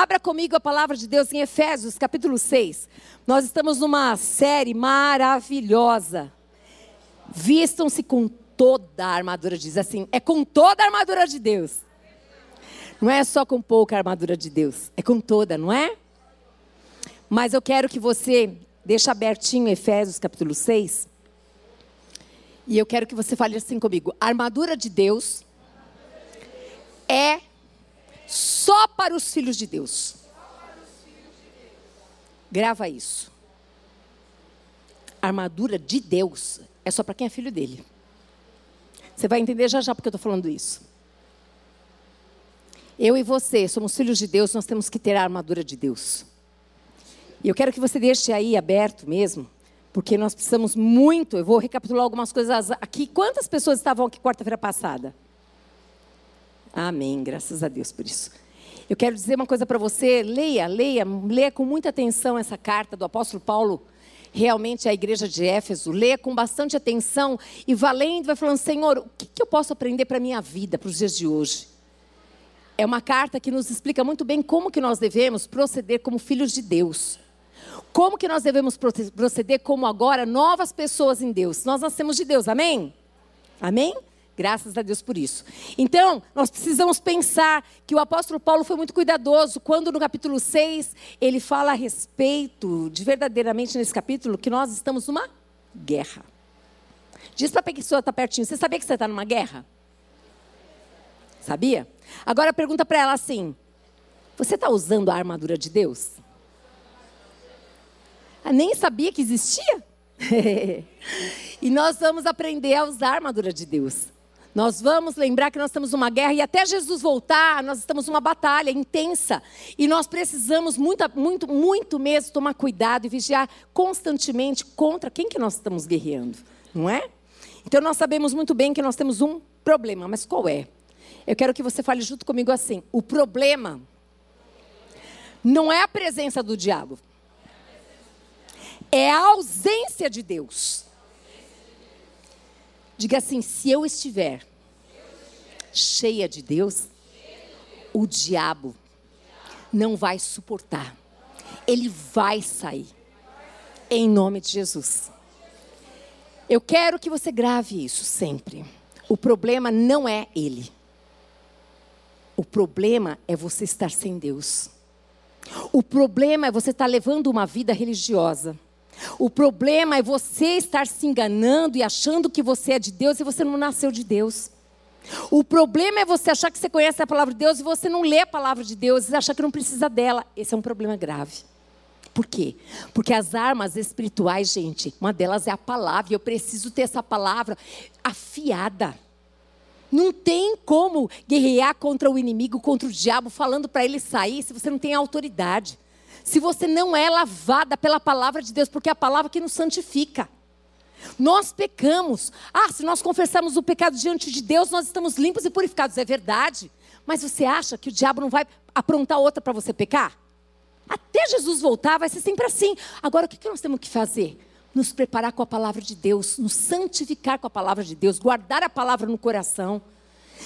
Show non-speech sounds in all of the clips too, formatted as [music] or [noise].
Abra comigo a palavra de Deus em Efésios, capítulo 6. Nós estamos numa série maravilhosa. Vistam-se com toda a armadura, diz assim, é com toda a armadura de Deus. Não é só com pouca armadura de Deus, é com toda, não é? Mas eu quero que você deixe abertinho Efésios capítulo 6. E eu quero que você fale assim comigo: a armadura de Deus é só para os filhos de Deus. Grava isso. A armadura de Deus é só para quem é filho dele. Você vai entender já já porque eu estou falando isso. Eu e você somos filhos de Deus, nós temos que ter a armadura de Deus. E eu quero que você deixe aí aberto mesmo, porque nós precisamos muito. Eu vou recapitular algumas coisas aqui. Quantas pessoas estavam aqui quarta-feira passada? Amém, graças a Deus por isso. Eu quero dizer uma coisa para você, leia, leia, leia com muita atenção essa carta do apóstolo Paulo, realmente à igreja de Éfeso, leia com bastante atenção e valendo, vai falando, Senhor, o que, que eu posso aprender para a minha vida, para os dias de hoje? É uma carta que nos explica muito bem como que nós devemos proceder como filhos de Deus. Como que nós devemos proceder como agora novas pessoas em Deus? Nós nascemos de Deus, amém? Amém? Graças a Deus por isso. Então, nós precisamos pensar que o apóstolo Paulo foi muito cuidadoso quando no capítulo 6 ele fala a respeito, de verdadeiramente nesse capítulo, que nós estamos numa guerra. Diz para a pessoa que está pertinho, você sabia que você está numa guerra? Sabia? Agora pergunta para ela assim: você está usando a armadura de Deus? Ah, nem sabia que existia? [laughs] e nós vamos aprender a usar a armadura de Deus. Nós vamos lembrar que nós estamos numa guerra e até Jesus voltar, nós estamos numa batalha intensa. E nós precisamos muito, muito, muito mesmo tomar cuidado e vigiar constantemente contra quem que nós estamos guerreando, não é? Então nós sabemos muito bem que nós temos um problema, mas qual é? Eu quero que você fale junto comigo assim: o problema não é a presença do diabo, é a ausência de Deus. Diga assim: se eu estiver cheia de Deus, o diabo não vai suportar. Ele vai sair. Em nome de Jesus. Eu quero que você grave isso sempre. O problema não é ele. O problema é você estar sem Deus. O problema é você estar levando uma vida religiosa. O problema é você estar se enganando e achando que você é de Deus e você não nasceu de Deus. O problema é você achar que você conhece a palavra de Deus e você não lê a palavra de Deus e achar que não precisa dela. Esse é um problema grave. Por quê? Porque as armas espirituais, gente, uma delas é a palavra, e eu preciso ter essa palavra afiada. Não tem como guerrear contra o inimigo, contra o diabo, falando para ele sair, se você não tem autoridade se você não é lavada pela palavra de Deus, porque é a palavra que nos santifica. Nós pecamos. Ah, se nós confessarmos o pecado diante de Deus, nós estamos limpos e purificados. É verdade. Mas você acha que o diabo não vai aprontar outra para você pecar? Até Jesus voltar, vai ser sempre assim. Agora, o que nós temos que fazer? Nos preparar com a palavra de Deus, nos santificar com a palavra de Deus, guardar a palavra no coração.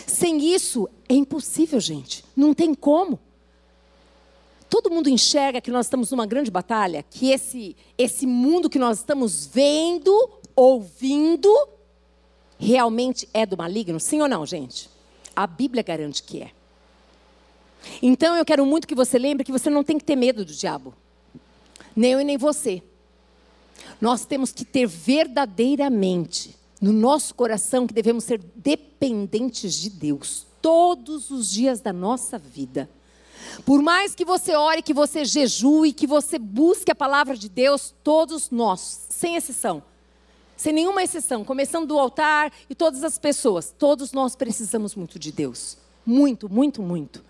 Sem isso, é impossível, gente. Não tem como todo mundo enxerga que nós estamos numa grande batalha, que esse, esse mundo que nós estamos vendo, ouvindo, realmente é do maligno? Sim ou não, gente? A Bíblia garante que é. Então eu quero muito que você lembre que você não tem que ter medo do diabo. Nem eu e nem você. Nós temos que ter verdadeiramente no nosso coração que devemos ser dependentes de Deus todos os dias da nossa vida. Por mais que você ore, que você jejue, que você busque a palavra de Deus, todos nós, sem exceção, sem nenhuma exceção, começando do altar e todas as pessoas, todos nós precisamos muito de Deus. Muito, muito, muito.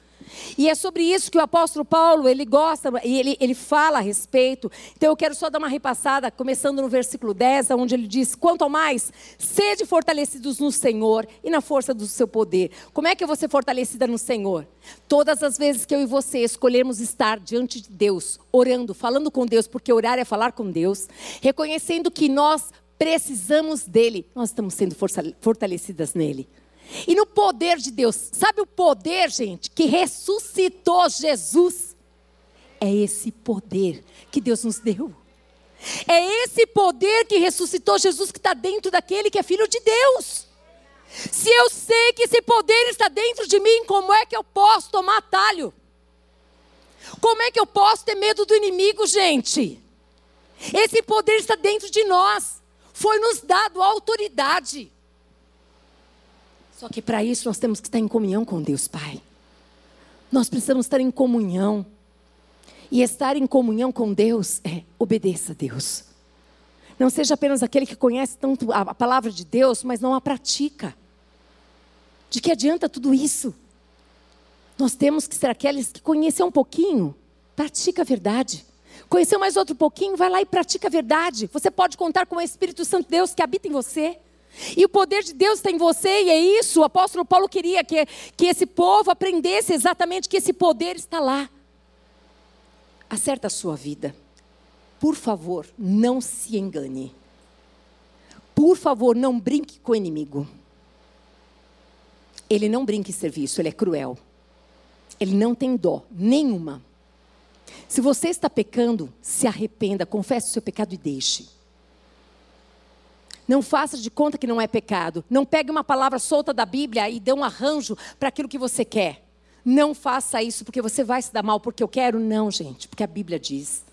E é sobre isso que o apóstolo Paulo, ele gosta, e ele, ele fala a respeito. Então eu quero só dar uma repassada, começando no versículo 10, onde ele diz: Quanto ao mais, sede fortalecidos no Senhor e na força do seu poder. Como é que eu vou ser fortalecida no Senhor? Todas as vezes que eu e você escolhermos estar diante de Deus, orando, falando com Deus, porque orar é falar com Deus, reconhecendo que nós precisamos dele, nós estamos sendo fortalecidas nele. E no poder de Deus. Sabe o poder, gente, que ressuscitou Jesus? É esse poder que Deus nos deu. É esse poder que ressuscitou Jesus que está dentro daquele que é filho de Deus. Se eu sei que esse poder está dentro de mim, como é que eu posso tomar atalho? Como é que eu posso ter medo do inimigo, gente? Esse poder está dentro de nós. Foi nos dado autoridade. Só que para isso nós temos que estar em comunhão com Deus Pai. Nós precisamos estar em comunhão. E estar em comunhão com Deus é obedeça a Deus. Não seja apenas aquele que conhece tanto a palavra de Deus, mas não a pratica. De que adianta tudo isso? Nós temos que ser aqueles que conhecem um pouquinho, pratica a verdade. Conheceu mais outro pouquinho, vai lá e pratica a verdade. Você pode contar com o Espírito Santo de Deus que habita em você. E o poder de Deus está em você, e é isso. O apóstolo Paulo queria que, que esse povo aprendesse exatamente que esse poder está lá. Acerta a sua vida. Por favor, não se engane. Por favor, não brinque com o inimigo. Ele não brinca em serviço, ele é cruel. Ele não tem dó nenhuma. Se você está pecando, se arrependa, confesse o seu pecado e deixe. Não faça de conta que não é pecado. Não pegue uma palavra solta da Bíblia e dê um arranjo para aquilo que você quer. Não faça isso porque você vai se dar mal porque eu quero. Não, gente, porque a Bíblia diz.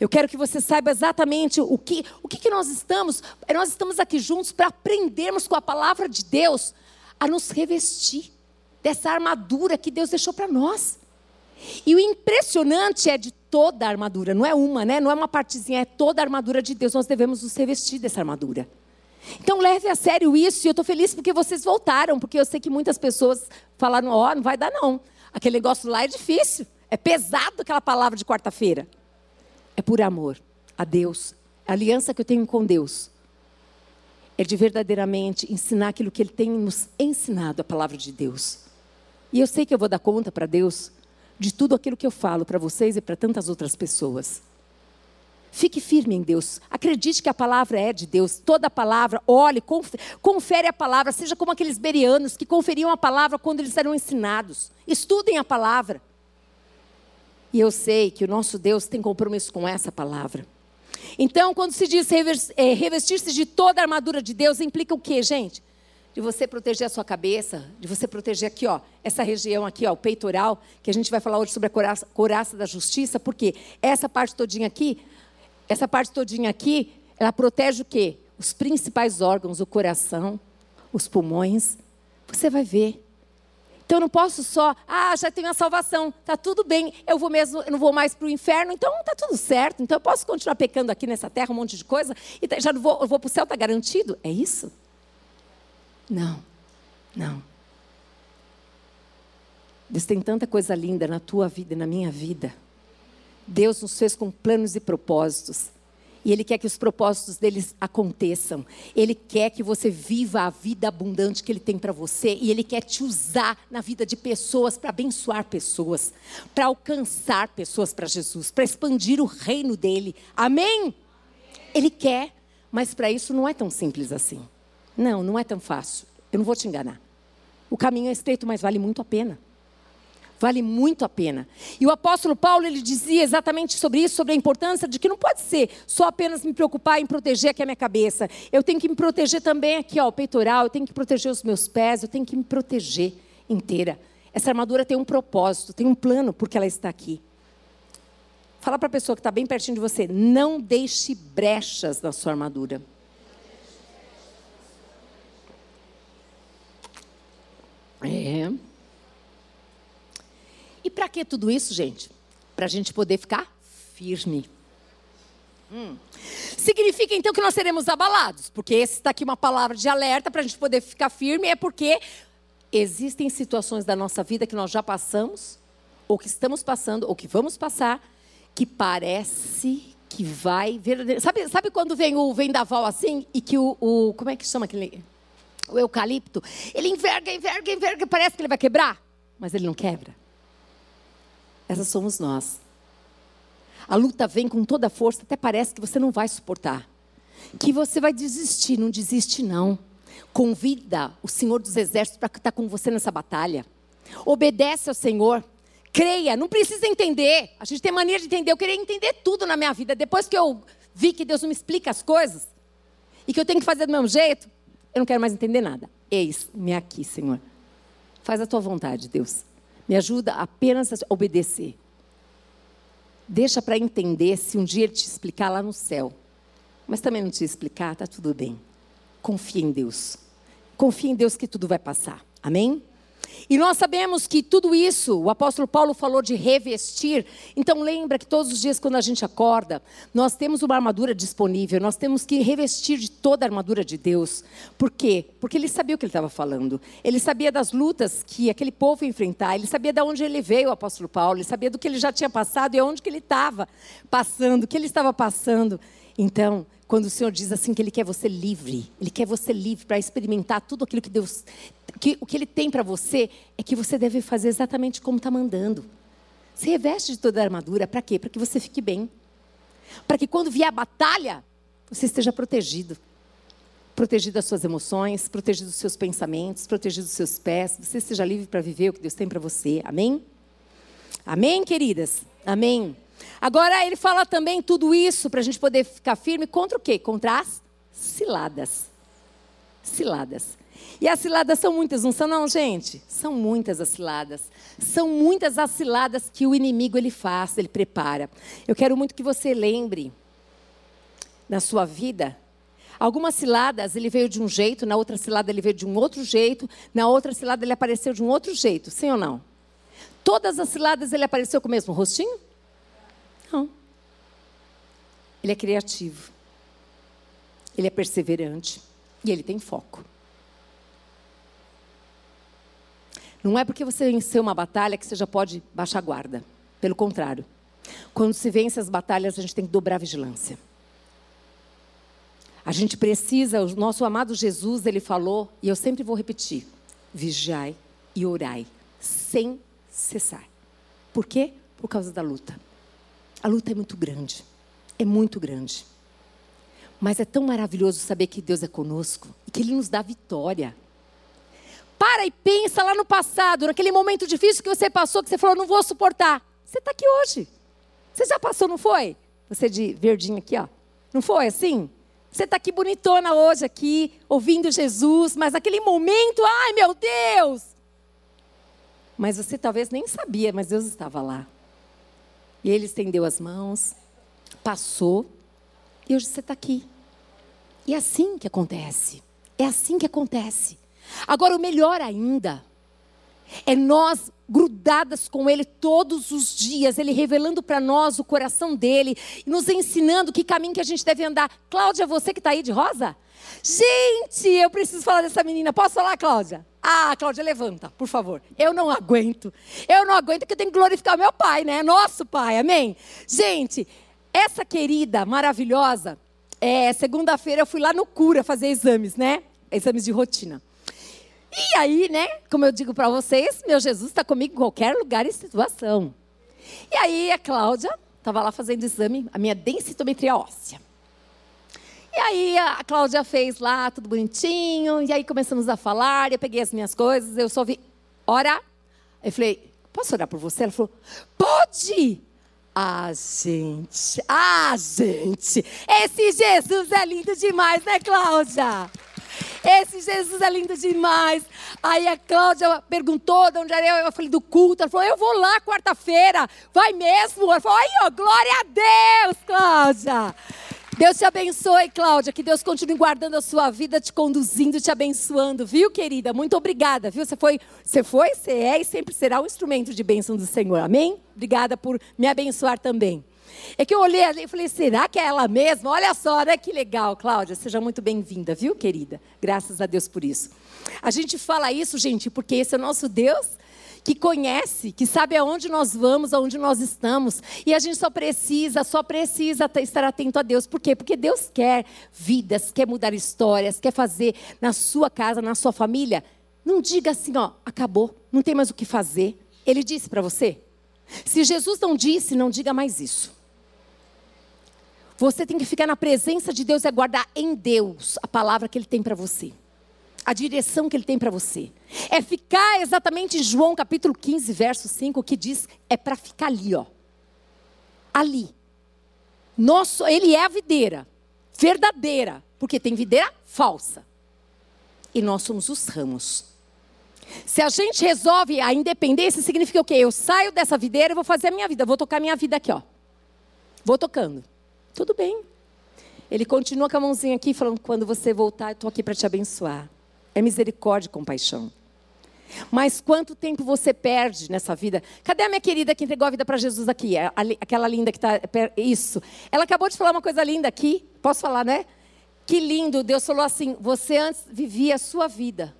Eu quero que você saiba exatamente o que, o que, que nós estamos. Nós estamos aqui juntos para aprendermos com a palavra de Deus a nos revestir dessa armadura que Deus deixou para nós. E o impressionante é de toda a armadura, não é uma, né? Não é uma partezinha, é toda a armadura de Deus. Nós devemos nos revestir dessa armadura. Então leve a sério isso, e eu estou feliz porque vocês voltaram, porque eu sei que muitas pessoas falaram, ó, oh, não vai dar não. Aquele negócio lá é difícil, é pesado aquela palavra de quarta-feira. É por amor a Deus, a aliança que eu tenho com Deus. É de verdadeiramente ensinar aquilo que Ele tem nos ensinado, a palavra de Deus. E eu sei que eu vou dar conta para Deus, de tudo aquilo que eu falo para vocês e para tantas outras pessoas. Fique firme em Deus. Acredite que a palavra é de Deus. Toda a palavra, olhe, confere a palavra. Seja como aqueles berianos que conferiam a palavra quando eles eram ensinados. Estudem a palavra. E eu sei que o nosso Deus tem compromisso com essa palavra. Então, quando se diz é, revestir-se de toda a armadura de Deus, implica o quê, gente? De você proteger a sua cabeça, de você proteger aqui, ó, essa região aqui, ó, o peitoral, que a gente vai falar hoje sobre a coraça, coraça da justiça, porque essa parte todinha aqui, essa parte todinha aqui, ela protege o quê? Os principais órgãos, o coração, os pulmões. Você vai ver. Então eu não posso só, ah, já tenho a salvação, tá tudo bem, eu vou mesmo, eu não vou mais para o inferno, então tá tudo certo. Então eu posso continuar pecando aqui nessa terra um monte de coisa e já não vou, vou para o céu, tá garantido? É isso? Não, não. Deus tem tanta coisa linda na tua vida e na minha vida. Deus nos fez com planos e propósitos. E Ele quer que os propósitos deles aconteçam. Ele quer que você viva a vida abundante que Ele tem para você. E Ele quer te usar na vida de pessoas para abençoar pessoas, para alcançar pessoas para Jesus, para expandir o reino dele. Amém? Ele quer, mas para isso não é tão simples assim. Não, não é tão fácil. Eu não vou te enganar. O caminho é estreito, mas vale muito a pena. Vale muito a pena. E o apóstolo Paulo, ele dizia exatamente sobre isso, sobre a importância de que não pode ser só apenas me preocupar em proteger aqui a minha cabeça. Eu tenho que me proteger também aqui, ó, o peitoral, eu tenho que proteger os meus pés, eu tenho que me proteger inteira. Essa armadura tem um propósito, tem um plano porque ela está aqui. Fala para a pessoa que está bem pertinho de você, não deixe brechas na sua armadura. É. E para que tudo isso, gente? Para a gente poder ficar firme. Hum. Significa então que nós seremos abalados, porque esse está aqui uma palavra de alerta para a gente poder ficar firme, é porque existem situações da nossa vida que nós já passamos, ou que estamos passando, ou que vamos passar, que parece que vai. Sabe, sabe quando vem o vendaval assim e que o, o como é que chama aquele o eucalipto, ele enverga, enverga, enverga, parece que ele vai quebrar, mas ele não quebra. Essas somos nós. A luta vem com toda a força, até parece que você não vai suportar. Que você vai desistir, não desiste não. Convida o Senhor dos Exércitos para estar com você nessa batalha. Obedece ao Senhor. Creia, não precisa entender. A gente tem mania de entender. Eu queria entender tudo na minha vida. Depois que eu vi que Deus não me explica as coisas e que eu tenho que fazer do mesmo jeito, eu não quero mais entender nada. Eis-me aqui, Senhor. Faz a tua vontade, Deus. Me ajuda apenas a obedecer. Deixa para entender se um dia ele te explicar lá no céu. Mas também não te explicar, tá tudo bem. Confia em Deus. Confia em Deus que tudo vai passar. Amém? E nós sabemos que tudo isso, o apóstolo Paulo falou de revestir. Então lembra que todos os dias quando a gente acorda, nós temos uma armadura disponível, nós temos que revestir de toda a armadura de Deus. Por quê? Porque ele sabia o que ele estava falando. Ele sabia das lutas que aquele povo ia enfrentar, ele sabia de onde ele veio, o apóstolo Paulo, ele sabia do que ele já tinha passado e onde que ele estava passando, o que ele estava passando. Então, quando o Senhor diz assim que Ele quer você livre, Ele quer você livre para experimentar tudo aquilo que Deus, que, o que Ele tem para você, é que você deve fazer exatamente como está mandando. Se reveste de toda a armadura, para quê? Para que você fique bem. Para que quando vier a batalha, você esteja protegido. Protegido das suas emoções, protegido dos seus pensamentos, protegido dos seus pés. Você esteja livre para viver o que Deus tem para você. Amém? Amém, queridas? Amém. Agora ele fala também tudo isso para a gente poder ficar firme contra o quê? Contra as ciladas. Ciladas. E as ciladas são muitas, não são não, gente? São muitas as ciladas. São muitas as ciladas que o inimigo ele faz, ele prepara. Eu quero muito que você lembre na sua vida Algumas ciladas ele veio de um jeito, na outra cilada ele veio de um outro jeito, na outra cilada ele apareceu de um outro jeito, sim ou não? Todas as ciladas ele apareceu com o mesmo rostinho? Não. Ele é criativo. Ele é perseverante. E ele tem foco. Não é porque você venceu uma batalha que você já pode baixar a guarda. Pelo contrário. Quando se vence as batalhas, a gente tem que dobrar a vigilância. A gente precisa, o nosso amado Jesus, ele falou, e eu sempre vou repetir: vigiai e orai, sem cessar. Por quê? Por causa da luta. A luta é muito grande. É muito grande. Mas é tão maravilhoso saber que Deus é conosco e que Ele nos dá vitória. Para e pensa lá no passado, naquele momento difícil que você passou, que você falou, não vou suportar. Você está aqui hoje. Você já passou, não foi? Você de verdinho aqui, ó. Não foi assim? Você está aqui bonitona hoje, aqui, ouvindo Jesus, mas naquele momento, ai meu Deus! Mas você talvez nem sabia, mas Deus estava lá. E ele estendeu as mãos, passou, e hoje você está aqui. E é assim que acontece. É assim que acontece. Agora, o melhor ainda é nós grudadas com Ele todos os dias, Ele revelando para nós o coração dele, nos ensinando que caminho que a gente deve andar. Cláudia, você que está aí de rosa? Gente, eu preciso falar dessa menina. Posso falar, Cláudia? Ah, Cláudia, levanta, por favor. Eu não aguento. Eu não aguento que eu tenho que glorificar meu pai, né? Nosso pai, amém? Gente, essa querida maravilhosa, é, segunda-feira eu fui lá no Cura fazer exames, né? Exames de rotina. E aí, né, como eu digo para vocês, meu Jesus está comigo em qualquer lugar e situação. E aí a Cláudia estava lá fazendo exame, a minha densitometria óssea. E aí a Cláudia fez lá tudo bonitinho, e aí começamos a falar, eu peguei as minhas coisas, eu só vi, ora. Eu falei, posso orar por você? Ela falou, pode! Ah, gente, ah, gente, esse Jesus é lindo demais, né, Cláudia? Esse Jesus é lindo demais. Aí a Cláudia perguntou de onde era eu. Eu falei, do culto. Ela falou, eu vou lá quarta-feira. Vai mesmo? Ela falou, aí, ó, glória a Deus, Cláudia. Deus te abençoe, Cláudia. Que Deus continue guardando a sua vida, te conduzindo, te abençoando, viu, querida? Muito obrigada, viu? Você foi, você foi, você é e sempre será um instrumento de bênção do Senhor. Amém? Obrigada por me abençoar também. É que eu olhei ali e falei, será que é ela mesma? Olha só, né? Que legal, Cláudia. Seja muito bem-vinda, viu, querida? Graças a Deus por isso. A gente fala isso, gente, porque esse é o nosso Deus que conhece, que sabe aonde nós vamos, aonde nós estamos. E a gente só precisa, só precisa estar atento a Deus. Por quê? Porque Deus quer vidas, quer mudar histórias, quer fazer na sua casa, na sua família. Não diga assim, ó, acabou, não tem mais o que fazer. Ele disse para você? Se Jesus não disse, não diga mais isso. Você tem que ficar na presença de Deus e aguardar em Deus a palavra que Ele tem para você. a direção que Ele tem para você. É ficar exatamente em João capítulo 15, verso 5, que diz: é para ficar ali, ó. Ali. Nosso, ele é a videira, verdadeira, porque tem videira falsa. E nós somos os ramos. Se a gente resolve a independência, significa o quê? Eu saio dessa videira e vou fazer a minha vida, vou tocar a minha vida aqui, ó. Vou tocando. Tudo bem. Ele continua com a mãozinha aqui, falando: quando você voltar, eu estou aqui para te abençoar. É misericórdia e compaixão. Mas quanto tempo você perde nessa vida? Cadê a minha querida que entregou a vida para Jesus aqui? Aquela linda que está. Isso. Ela acabou de falar uma coisa linda aqui. Posso falar, né? Que lindo. Deus falou assim: você antes vivia a sua vida.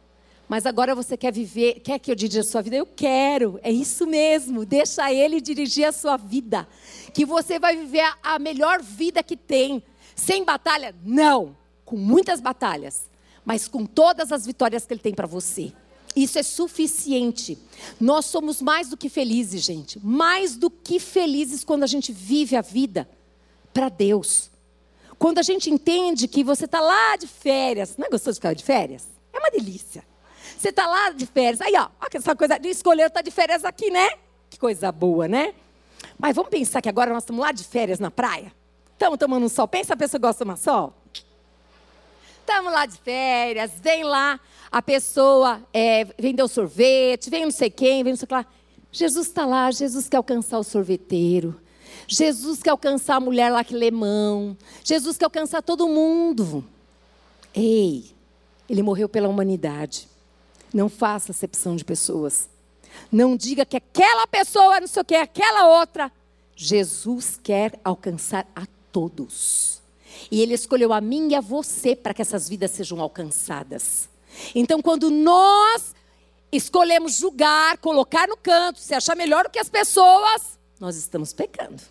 Mas agora você quer viver, quer que eu dirija a sua vida? Eu quero, é isso mesmo. Deixa Ele dirigir a sua vida. Que você vai viver a melhor vida que tem. Sem batalha? Não. Com muitas batalhas. Mas com todas as vitórias que Ele tem para você. Isso é suficiente. Nós somos mais do que felizes, gente. Mais do que felizes quando a gente vive a vida para Deus. Quando a gente entende que você está lá de férias. Não é gostoso de ficar de férias? É uma delícia. Você está lá de férias. Aí, ó, essa coisa de escolher estar tá de férias aqui, né? Que coisa boa, né? Mas vamos pensar que agora nós estamos lá de férias na praia. Estamos tomando um sol. Pensa a pessoa que gosta de tomar sol. Estamos lá de férias, vem lá a pessoa é, vendeu sorvete, vem não sei quem, vem não sei o que lá. Jesus está lá, Jesus quer alcançar o sorveteiro. Jesus quer alcançar a mulher lá que lê mão. Jesus quer alcançar todo mundo. Ei, ele morreu pela humanidade. Não faça acepção de pessoas. Não diga que aquela pessoa, não sei o que, aquela outra. Jesus quer alcançar a todos. E Ele escolheu a mim e a você para que essas vidas sejam alcançadas. Então, quando nós escolhemos julgar, colocar no canto, se achar melhor do que as pessoas, nós estamos pecando.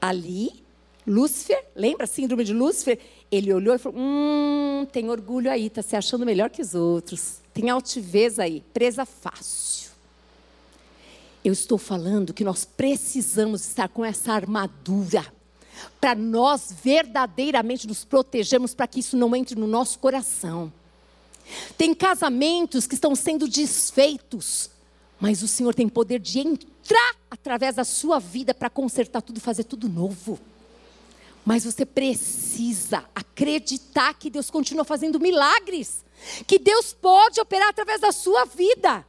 Ali, Lúcifer, lembra a síndrome de Lúcifer? Ele olhou e falou: Hum, tem orgulho aí, está se achando melhor que os outros. Tem altivez aí, presa fácil. Eu estou falando que nós precisamos estar com essa armadura para nós verdadeiramente nos protegermos para que isso não entre no nosso coração. Tem casamentos que estão sendo desfeitos, mas o Senhor tem poder de entrar através da sua vida para consertar tudo, fazer tudo novo. Mas você precisa acreditar que Deus continua fazendo milagres, que Deus pode operar através da sua vida.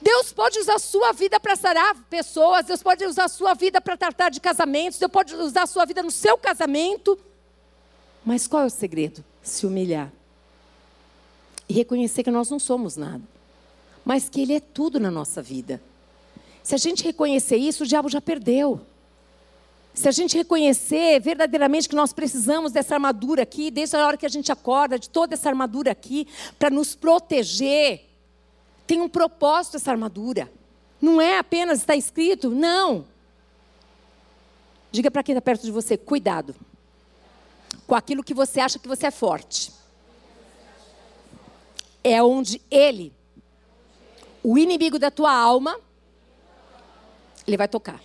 Deus pode usar a sua vida para sarar pessoas, Deus pode usar a sua vida para tratar de casamentos, Deus pode usar a sua vida no seu casamento. Mas qual é o segredo? Se humilhar. E reconhecer que nós não somos nada, mas que Ele é tudo na nossa vida. Se a gente reconhecer isso, o diabo já perdeu. Se a gente reconhecer verdadeiramente que nós precisamos dessa armadura aqui, desde a hora que a gente acorda, de toda essa armadura aqui, para nos proteger, tem um propósito essa armadura. Não é apenas está escrito, não. Diga para quem está perto de você, cuidado com aquilo que você acha que você é forte. É onde ele, o inimigo da tua alma, ele vai tocar.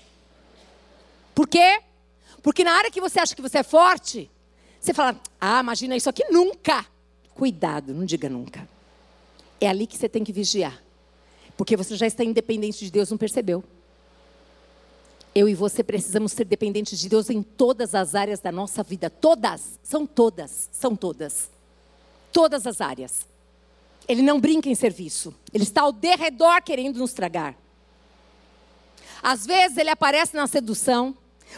Por quê? Porque na área que você acha que você é forte, você fala, ah, imagina isso aqui nunca. Cuidado, não diga nunca. É ali que você tem que vigiar. Porque você já está independente de Deus, não percebeu? Eu e você precisamos ser dependentes de Deus em todas as áreas da nossa vida. Todas, são todas, são todas. Todas as áreas. Ele não brinca em serviço. Ele está ao derredor querendo nos tragar. Às vezes ele aparece na sedução.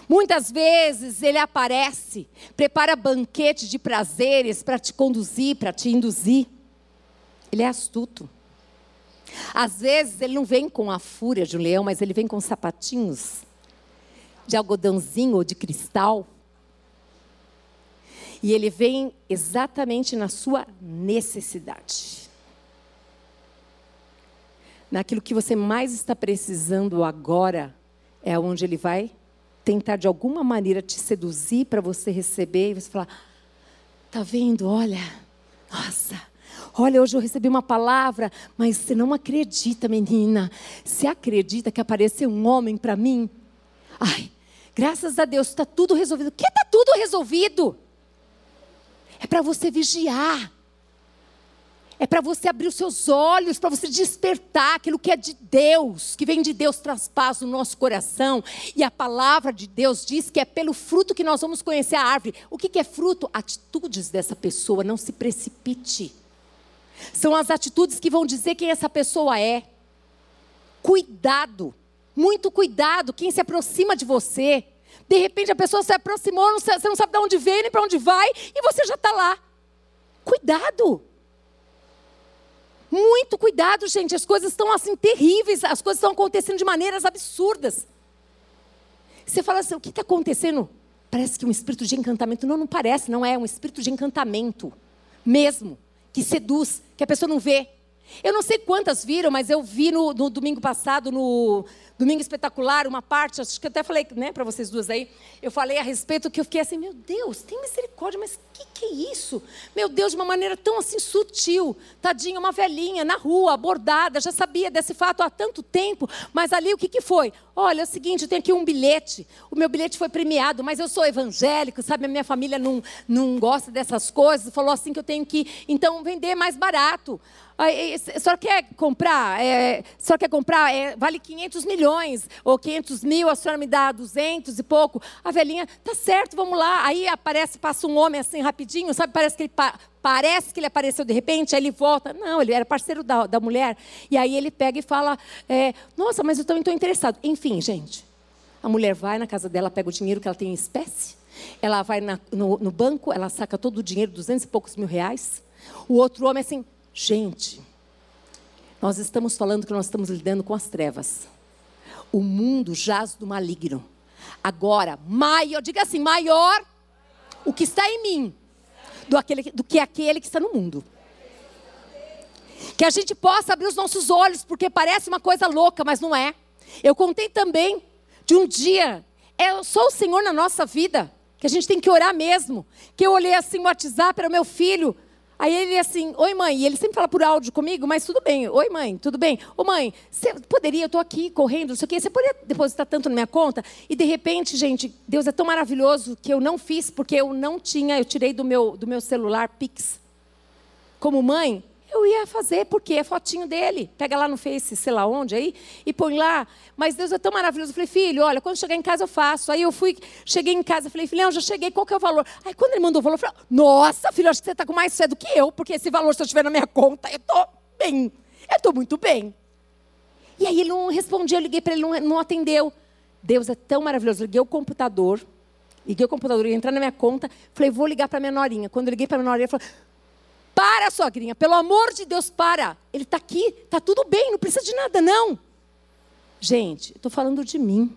Muitas vezes ele aparece, prepara banquete de prazeres para te conduzir, para te induzir. Ele é astuto. Às vezes ele não vem com a fúria de um leão, mas ele vem com sapatinhos de algodãozinho ou de cristal. E ele vem exatamente na sua necessidade. Naquilo que você mais está precisando agora, é onde ele vai tentar de alguma maneira te seduzir para você receber e você falar: "Tá vendo? Olha, nossa, Olha, hoje eu recebi uma palavra, mas você não acredita, menina. Você acredita que apareceu um homem para mim? Ai, graças a Deus, está tudo resolvido. O que está tudo resolvido? É para você vigiar. É para você abrir os seus olhos, para você despertar aquilo que é de Deus, que vem de Deus, traz paz no nosso coração. E a palavra de Deus diz que é pelo fruto que nós vamos conhecer a árvore. O que, que é fruto? Atitudes dessa pessoa, não se precipite. São as atitudes que vão dizer quem essa pessoa é. Cuidado, muito cuidado, quem se aproxima de você. De repente a pessoa se aproximou, você não sabe de onde veio nem para onde vai, e você já está lá. Cuidado. Muito cuidado, gente. As coisas estão assim terríveis, as coisas estão acontecendo de maneiras absurdas. Você fala assim: o que está acontecendo? Parece que um espírito de encantamento. Não, não parece, não é. É um espírito de encantamento mesmo, que seduz, que a pessoa não vê. Eu não sei quantas viram, mas eu vi no, no domingo passado, no Domingo Espetacular, uma parte, acho que até falei né, para vocês duas aí, eu falei a respeito que eu fiquei assim, meu Deus, tem misericórdia, mas o que, que é isso? Meu Deus, de uma maneira tão assim sutil, tadinha, uma velhinha na rua, abordada, já sabia desse fato há tanto tempo, mas ali o que, que foi? Olha, é o seguinte, eu tenho aqui um bilhete, o meu bilhete foi premiado, mas eu sou evangélico, sabe, a minha família não, não gosta dessas coisas, falou assim que eu tenho que, então, vender mais barato. A senhora quer comprar? É, a senhora quer comprar? É, vale 500 milhões ou 500 mil, a senhora me dá 200 e pouco. A velhinha, tá certo, vamos lá. Aí aparece, passa um homem assim rapidinho, sabe? Parece que ele, parece que ele apareceu de repente, aí ele volta. Não, ele era parceiro da, da mulher. E aí ele pega e fala: é, Nossa, mas eu também estou interessado. Enfim, gente, a mulher vai na casa dela, pega o dinheiro que ela tem em espécie. Ela vai na, no, no banco, ela saca todo o dinheiro, 200 e poucos mil reais. O outro homem assim, Gente, nós estamos falando que nós estamos lidando com as trevas. O mundo jaz do maligno. Agora, maior, diga assim, maior o que está em mim do, aquele, do que aquele que está no mundo. Que a gente possa abrir os nossos olhos, porque parece uma coisa louca, mas não é. Eu contei também de um dia, eu sou o Senhor na nossa vida, que a gente tem que orar mesmo. Que eu olhei assim o WhatsApp para o meu filho, Aí ele assim, oi mãe, e ele sempre fala por áudio comigo, mas tudo bem, oi mãe, tudo bem? Ô mãe, você poderia, eu estou aqui correndo, não sei o quê, você poderia depositar tanto na minha conta? E de repente, gente, Deus é tão maravilhoso que eu não fiz, porque eu não tinha, eu tirei do meu, do meu celular Pix. Como mãe, eu ia fazer, porque é fotinho dele. Pega lá no Face, sei lá onde aí, e põe lá. Mas Deus é tão maravilhoso. Eu falei, filho, olha, quando chegar em casa eu faço. Aí eu fui, cheguei em casa, falei, filhão, já cheguei, qual que é o valor? Aí quando ele mandou o valor, eu falei, nossa, filho, acho que você está com mais fé do que eu, porque esse valor, se eu estiver na minha conta, eu estou bem. Eu estou muito bem. E aí ele não respondia, eu liguei para ele, não, não atendeu. Deus é tão maravilhoso. Liguei o computador, liguei o computador, ia entrar na minha conta, falei, vou ligar para minha norinha. Quando eu liguei para minha norinha, ele falou, para, sogrinha, pelo amor de Deus, para. Ele está aqui, está tudo bem, não precisa de nada, não. Gente, estou falando de mim.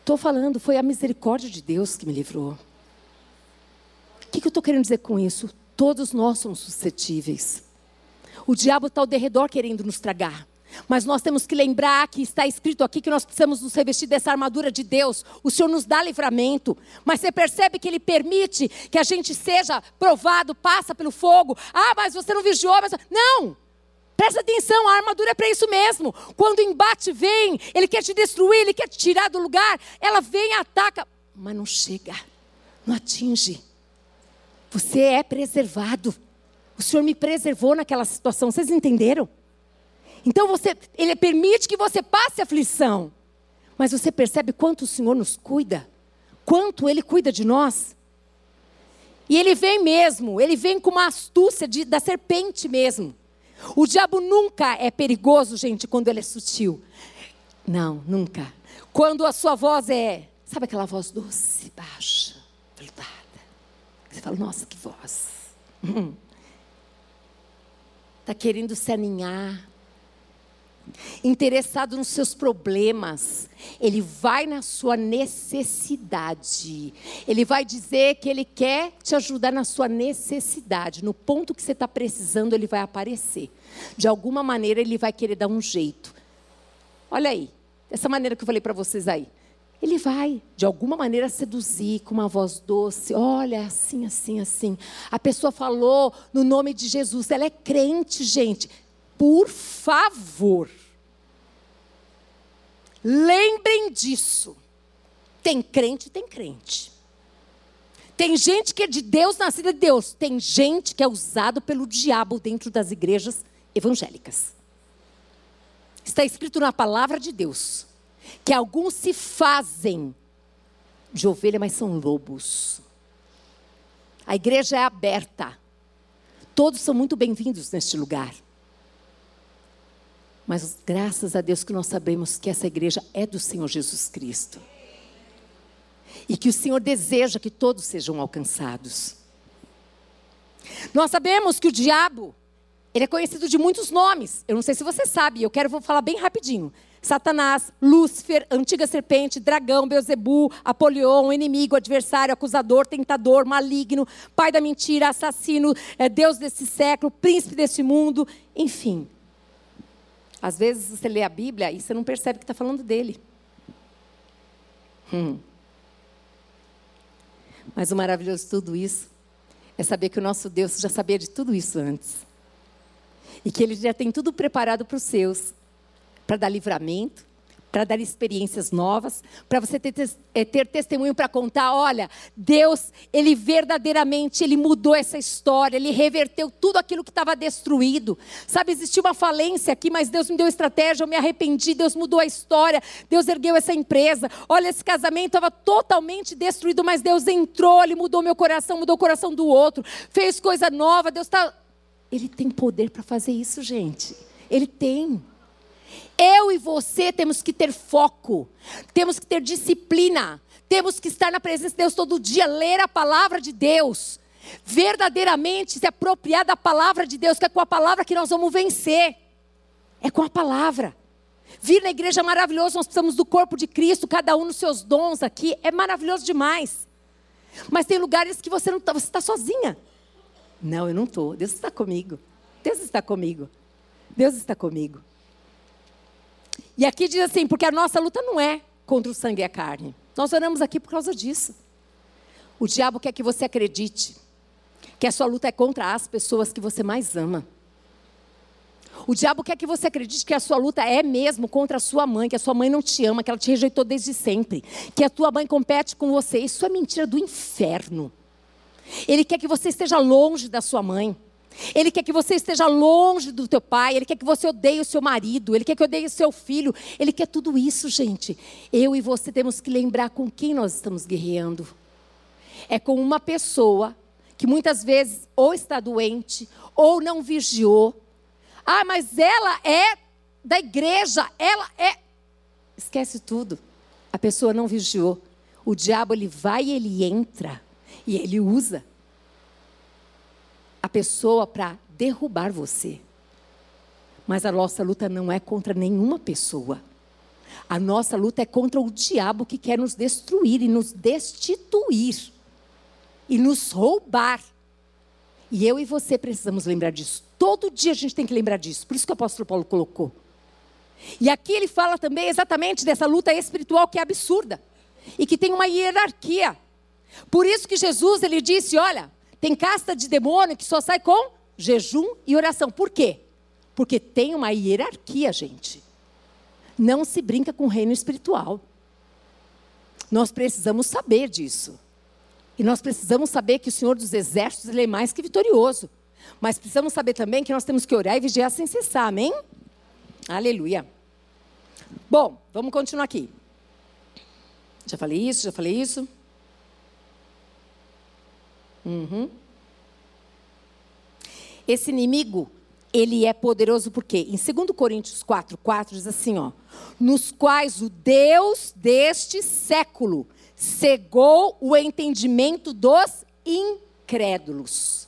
Estou falando, foi a misericórdia de Deus que me livrou. O que, que eu estou querendo dizer com isso? Todos nós somos suscetíveis. O diabo está ao derredor querendo nos tragar. Mas nós temos que lembrar que está escrito aqui que nós precisamos nos revestir dessa armadura de Deus. O Senhor nos dá livramento. Mas você percebe que Ele permite que a gente seja provado, passa pelo fogo. Ah, mas você não vigiou. Mas... Não! Presta atenção, a armadura é para isso mesmo. Quando o embate vem, ele quer te destruir, ele quer te tirar do lugar. Ela vem, ataca, mas não chega, não atinge. Você é preservado. O Senhor me preservou naquela situação. Vocês entenderam? Então você, ele permite que você passe aflição. Mas você percebe quanto o Senhor nos cuida? Quanto ele cuida de nós? E ele vem mesmo, ele vem com uma astúcia de, da serpente mesmo. O diabo nunca é perigoso, gente, quando ele é sutil. Não, nunca. Quando a sua voz é, sabe aquela voz doce, baixa, veludada. Você fala, nossa, que voz. Está [laughs] querendo se aninhar, interessado nos seus problemas, ele vai na sua necessidade. Ele vai dizer que ele quer te ajudar na sua necessidade. No ponto que você está precisando, ele vai aparecer. De alguma maneira, ele vai querer dar um jeito. Olha aí, dessa maneira que eu falei para vocês aí. Ele vai, de alguma maneira, seduzir com uma voz doce. Olha, assim, assim, assim. A pessoa falou no nome de Jesus. Ela é crente, gente. Por favor. Lembrem disso. Tem crente, tem crente. Tem gente que é de Deus, nascida de Deus. Tem gente que é usado pelo diabo dentro das igrejas evangélicas. Está escrito na palavra de Deus que alguns se fazem de ovelha, mas são lobos. A igreja é aberta. Todos são muito bem-vindos neste lugar. Mas graças a Deus que nós sabemos que essa igreja é do Senhor Jesus Cristo. E que o Senhor deseja que todos sejam alcançados. Nós sabemos que o diabo, ele é conhecido de muitos nomes. Eu não sei se você sabe, eu quero vou falar bem rapidinho. Satanás, Lúcifer, antiga serpente, dragão, Beuzebu, Apolion, inimigo, adversário, acusador, tentador, maligno, pai da mentira, assassino, é, Deus desse século, príncipe desse mundo, enfim. Às vezes você lê a Bíblia e você não percebe que está falando dele. Hum. Mas o maravilhoso de tudo isso é saber que o nosso Deus já sabia de tudo isso antes. E que Ele já tem tudo preparado para os seus para dar livramento, para dar experiências novas, para você ter, é, ter testemunho para contar, olha, Deus, Ele verdadeiramente, Ele mudou essa história, Ele reverteu tudo aquilo que estava destruído. Sabe, existia uma falência aqui, mas Deus me deu estratégia, eu me arrependi, Deus mudou a história, Deus ergueu essa empresa. Olha, esse casamento estava totalmente destruído, mas Deus entrou, Ele mudou meu coração, mudou o coração do outro, fez coisa nova, Deus está... Ele tem poder para fazer isso, gente. Ele tem. Eu e você temos que ter foco, temos que ter disciplina, temos que estar na presença de Deus todo dia, ler a palavra de Deus, verdadeiramente se apropriar da palavra de Deus, que é com a palavra que nós vamos vencer. É com a palavra. Vir na igreja é maravilhoso, nós precisamos do corpo de Cristo, cada um nos seus dons aqui, é maravilhoso demais. Mas tem lugares que você não está, você está sozinha. Não, eu não estou. Deus está comigo. Deus está comigo. Deus está comigo. E aqui diz assim, porque a nossa luta não é contra o sangue e a carne. Nós oramos aqui por causa disso. O diabo quer que você acredite que a sua luta é contra as pessoas que você mais ama. O diabo quer que você acredite que a sua luta é mesmo contra a sua mãe, que a sua mãe não te ama, que ela te rejeitou desde sempre, que a tua mãe compete com você. Isso é mentira do inferno. Ele quer que você esteja longe da sua mãe. Ele quer que você esteja longe do teu pai, ele quer que você odeie o seu marido, ele quer que odeie o seu filho, ele quer tudo isso, gente. Eu e você temos que lembrar com quem nós estamos guerreando. É com uma pessoa que muitas vezes ou está doente ou não vigiou. Ah, mas ela é da igreja, ela é. Esquece tudo. A pessoa não vigiou. O diabo ele vai ele entra e ele usa a pessoa para derrubar você. Mas a nossa luta não é contra nenhuma pessoa. A nossa luta é contra o diabo que quer nos destruir e nos destituir e nos roubar. E eu e você precisamos lembrar disso. Todo dia a gente tem que lembrar disso. Por isso que o apóstolo Paulo colocou. E aqui ele fala também exatamente dessa luta espiritual que é absurda e que tem uma hierarquia. Por isso que Jesus ele disse, olha, tem casta de demônio que só sai com jejum e oração. Por quê? Porque tem uma hierarquia, gente. Não se brinca com o reino espiritual. Nós precisamos saber disso. E nós precisamos saber que o Senhor dos Exércitos ele é mais que vitorioso. Mas precisamos saber também que nós temos que orar e vigiar sem cessar. Amém? Aleluia. Bom, vamos continuar aqui. Já falei isso, já falei isso. Uhum. Esse inimigo, ele é poderoso porque em 2 Coríntios 4, 4 diz assim, ó, nos quais o Deus deste século cegou o entendimento dos incrédulos.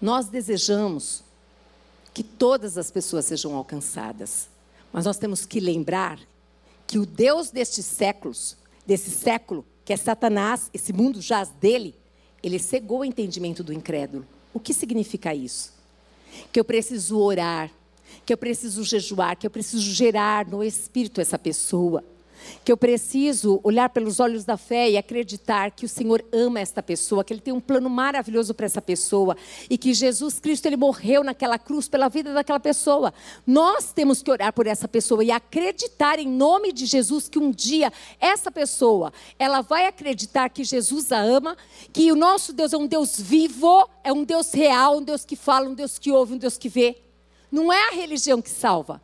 Nós desejamos que todas as pessoas sejam alcançadas, mas nós temos que lembrar que o Deus destes séculos, desse século, que é Satanás, esse mundo jaz dele, ele cegou o entendimento do incrédulo. O que significa isso? Que eu preciso orar, que eu preciso jejuar, que eu preciso gerar no espírito essa pessoa, que eu preciso olhar pelos olhos da fé e acreditar que o Senhor ama esta pessoa, que Ele tem um plano maravilhoso para essa pessoa e que Jesus Cristo Ele morreu naquela cruz pela vida daquela pessoa. Nós temos que orar por essa pessoa e acreditar em nome de Jesus que um dia essa pessoa ela vai acreditar que Jesus a ama, que o nosso Deus é um Deus vivo, é um Deus real, um Deus que fala, um Deus que ouve, um Deus que vê. Não é a religião que salva.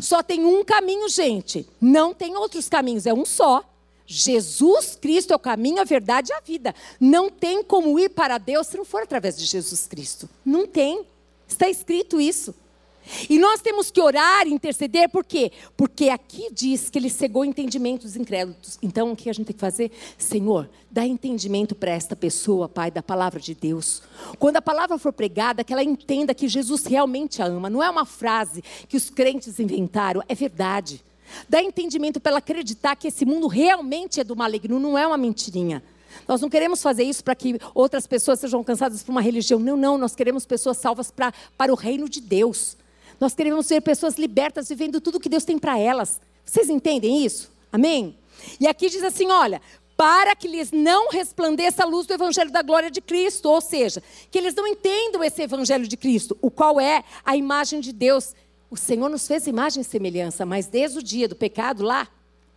Só tem um caminho, gente. Não tem outros caminhos, é um só. Jesus Cristo é o caminho, a verdade e a vida. Não tem como ir para Deus se não for através de Jesus Cristo. Não tem. Está escrito isso. E nós temos que orar e interceder, por quê? Porque aqui diz que ele cegou entendimento dos incrédulos. Então, o que a gente tem que fazer? Senhor, dá entendimento para esta pessoa, Pai, da palavra de Deus. Quando a palavra for pregada, que ela entenda que Jesus realmente a ama. Não é uma frase que os crentes inventaram, é verdade. Dá entendimento para ela acreditar que esse mundo realmente é do maligno, não é uma mentirinha. Nós não queremos fazer isso para que outras pessoas sejam alcançadas por uma religião. Não, não. Nós queremos pessoas salvas pra, para o reino de Deus. Nós queremos ser pessoas libertas, vivendo tudo que Deus tem para elas. Vocês entendem isso? Amém? E aqui diz assim: olha, para que lhes não resplandeça a luz do evangelho da glória de Cristo, ou seja, que eles não entendam esse evangelho de Cristo, o qual é a imagem de Deus. O Senhor nos fez imagem e semelhança, mas desde o dia do pecado lá,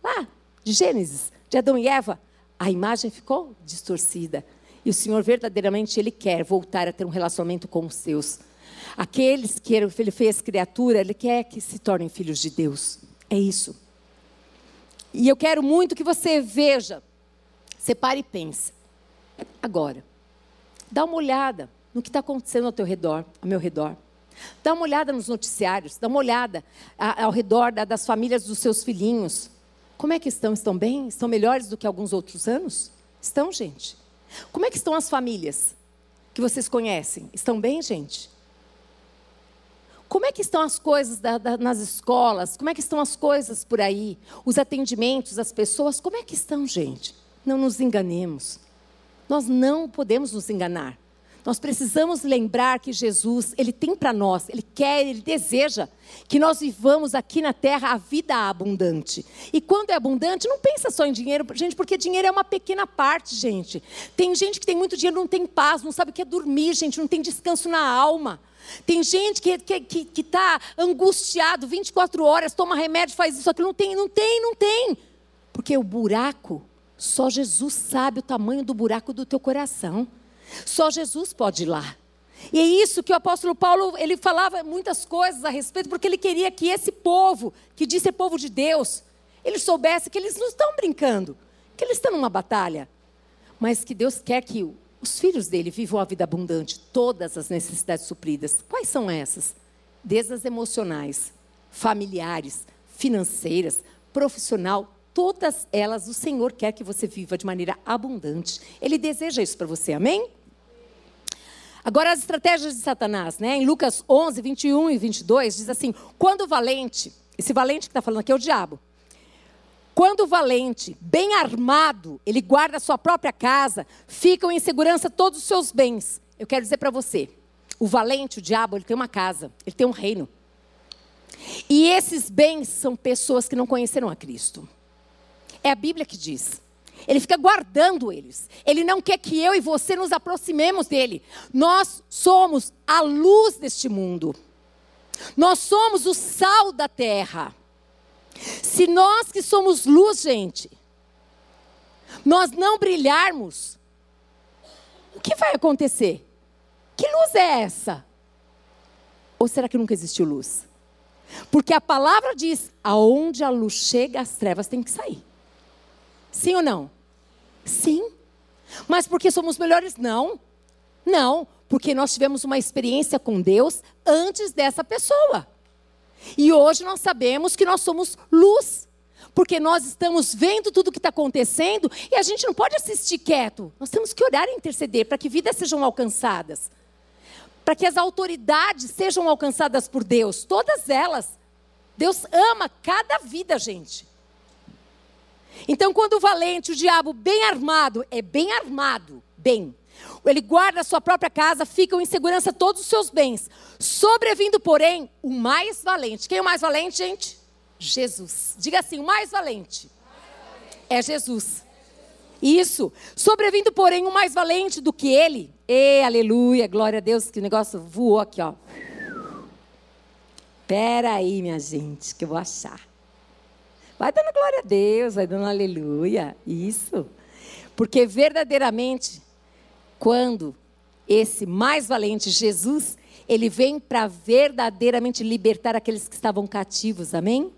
lá, de Gênesis, de Adão e Eva, a imagem ficou distorcida. E o Senhor verdadeiramente ele quer voltar a ter um relacionamento com os seus. Aqueles que ele fez criatura, ele quer que se tornem filhos de Deus. É isso. E eu quero muito que você veja, separe e pense. Agora, dá uma olhada no que está acontecendo ao teu redor, ao meu redor. Dá uma olhada nos noticiários, dá uma olhada ao redor das famílias dos seus filhinhos. Como é que estão? Estão bem? Estão melhores do que alguns outros anos? Estão, gente? Como é que estão as famílias que vocês conhecem? Estão bem, gente? Como é que estão as coisas da, da, nas escolas? Como é que estão as coisas por aí? Os atendimentos, as pessoas, como é que estão, gente? Não nos enganemos. Nós não podemos nos enganar. Nós precisamos lembrar que Jesus, Ele tem para nós, Ele quer, Ele deseja que nós vivamos aqui na terra a vida abundante. E quando é abundante, não pensa só em dinheiro, gente, porque dinheiro é uma pequena parte, gente. Tem gente que tem muito dinheiro, não tem paz, não sabe o que é dormir, gente, não tem descanso na alma. Tem gente que está que, que, tá angustiado 24 horas, toma remédio, faz isso, aquilo. Não tem, não tem, não tem. Porque o buraco, só Jesus sabe o tamanho do buraco do teu coração. Só Jesus pode ir lá. E é isso que o apóstolo Paulo, ele falava muitas coisas a respeito, porque ele queria que esse povo, que diz ser povo de Deus, ele soubesse que eles não estão brincando, que eles estão numa batalha, mas que Deus quer que os filhos dele vivam a vida abundante, todas as necessidades supridas. Quais são essas? Desde as emocionais, familiares, financeiras, profissional, todas elas o Senhor quer que você viva de maneira abundante. Ele deseja isso para você, amém? Agora, as estratégias de Satanás, né? Em Lucas 11, 21 e 22, diz assim: quando o valente, esse valente que está falando aqui é o diabo, quando o valente, bem armado, ele guarda a sua própria casa, ficam em segurança todos os seus bens. Eu quero dizer para você, o valente, o diabo, ele tem uma casa, ele tem um reino. E esses bens são pessoas que não conheceram a Cristo. É a Bíblia que diz. Ele fica guardando eles. Ele não quer que eu e você nos aproximemos dele. Nós somos a luz deste mundo. Nós somos o sal da terra. Se nós que somos luz, gente, nós não brilharmos, o que vai acontecer? Que luz é essa? Ou será que nunca existiu luz? Porque a palavra diz: aonde a luz chega, as trevas têm que sair. Sim ou não? Sim. Mas porque somos melhores? Não. Não, porque nós tivemos uma experiência com Deus antes dessa pessoa. E hoje nós sabemos que nós somos luz, porque nós estamos vendo tudo o que está acontecendo e a gente não pode assistir quieto. Nós temos que orar e interceder para que vidas sejam alcançadas, para que as autoridades sejam alcançadas por Deus, todas elas. Deus ama cada vida, gente. Então, quando o valente, o diabo, bem armado, é bem armado, bem, ele guarda a sua própria casa, ficam em segurança todos os seus bens. Sobrevindo, porém, o mais valente. Quem é o mais valente, gente? Jesus. Diga assim: o mais valente. É Jesus. Isso. Sobrevindo, porém, um mais valente do que ele. E aleluia, glória a Deus, que o negócio voou aqui, ó. Pera aí, minha gente, que eu vou achar. Vai dando glória a Deus, vai dando aleluia. Isso. Porque verdadeiramente, quando esse mais valente Jesus, ele vem para verdadeiramente libertar aqueles que estavam cativos, amém?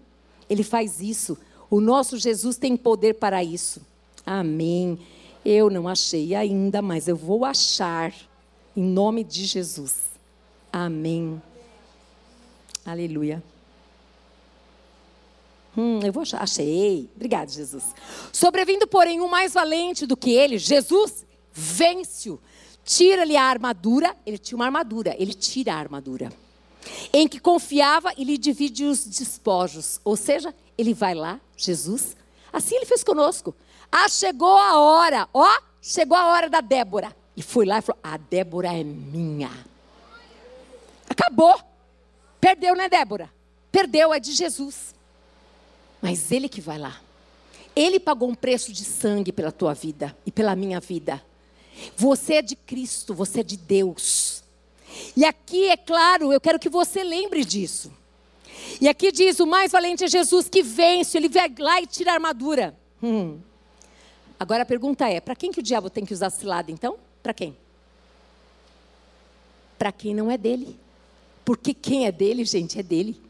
Ele faz isso. O nosso Jesus tem poder para isso. Amém. Eu não achei ainda, mas eu vou achar. Em nome de Jesus. Amém. Aleluia. Hum, eu vou achar. Achei. Obrigado, Jesus. Sobrevindo, porém, um mais valente do que ele, Jesus, vence-o. Tira-lhe a armadura. Ele tinha uma armadura. Ele tira a armadura. Em que confiava e lhe divide os despojos. Ou seja, ele vai lá, Jesus. Assim ele fez conosco. Ah, chegou a hora. Ó, chegou a hora da Débora. E foi lá e falou: A Débora é minha. Acabou. Perdeu, né, Débora? Perdeu, é de Jesus. Mas Ele que vai lá. Ele pagou um preço de sangue pela tua vida e pela minha vida. Você é de Cristo, você é de Deus. E aqui, é claro, eu quero que você lembre disso. E aqui diz: o mais valente é Jesus que vence, ele vai lá e tira a armadura. Hum. Agora a pergunta é: para quem que o diabo tem que usar cilada então? Para quem? Para quem não é dele. Porque quem é dele, gente, é dele.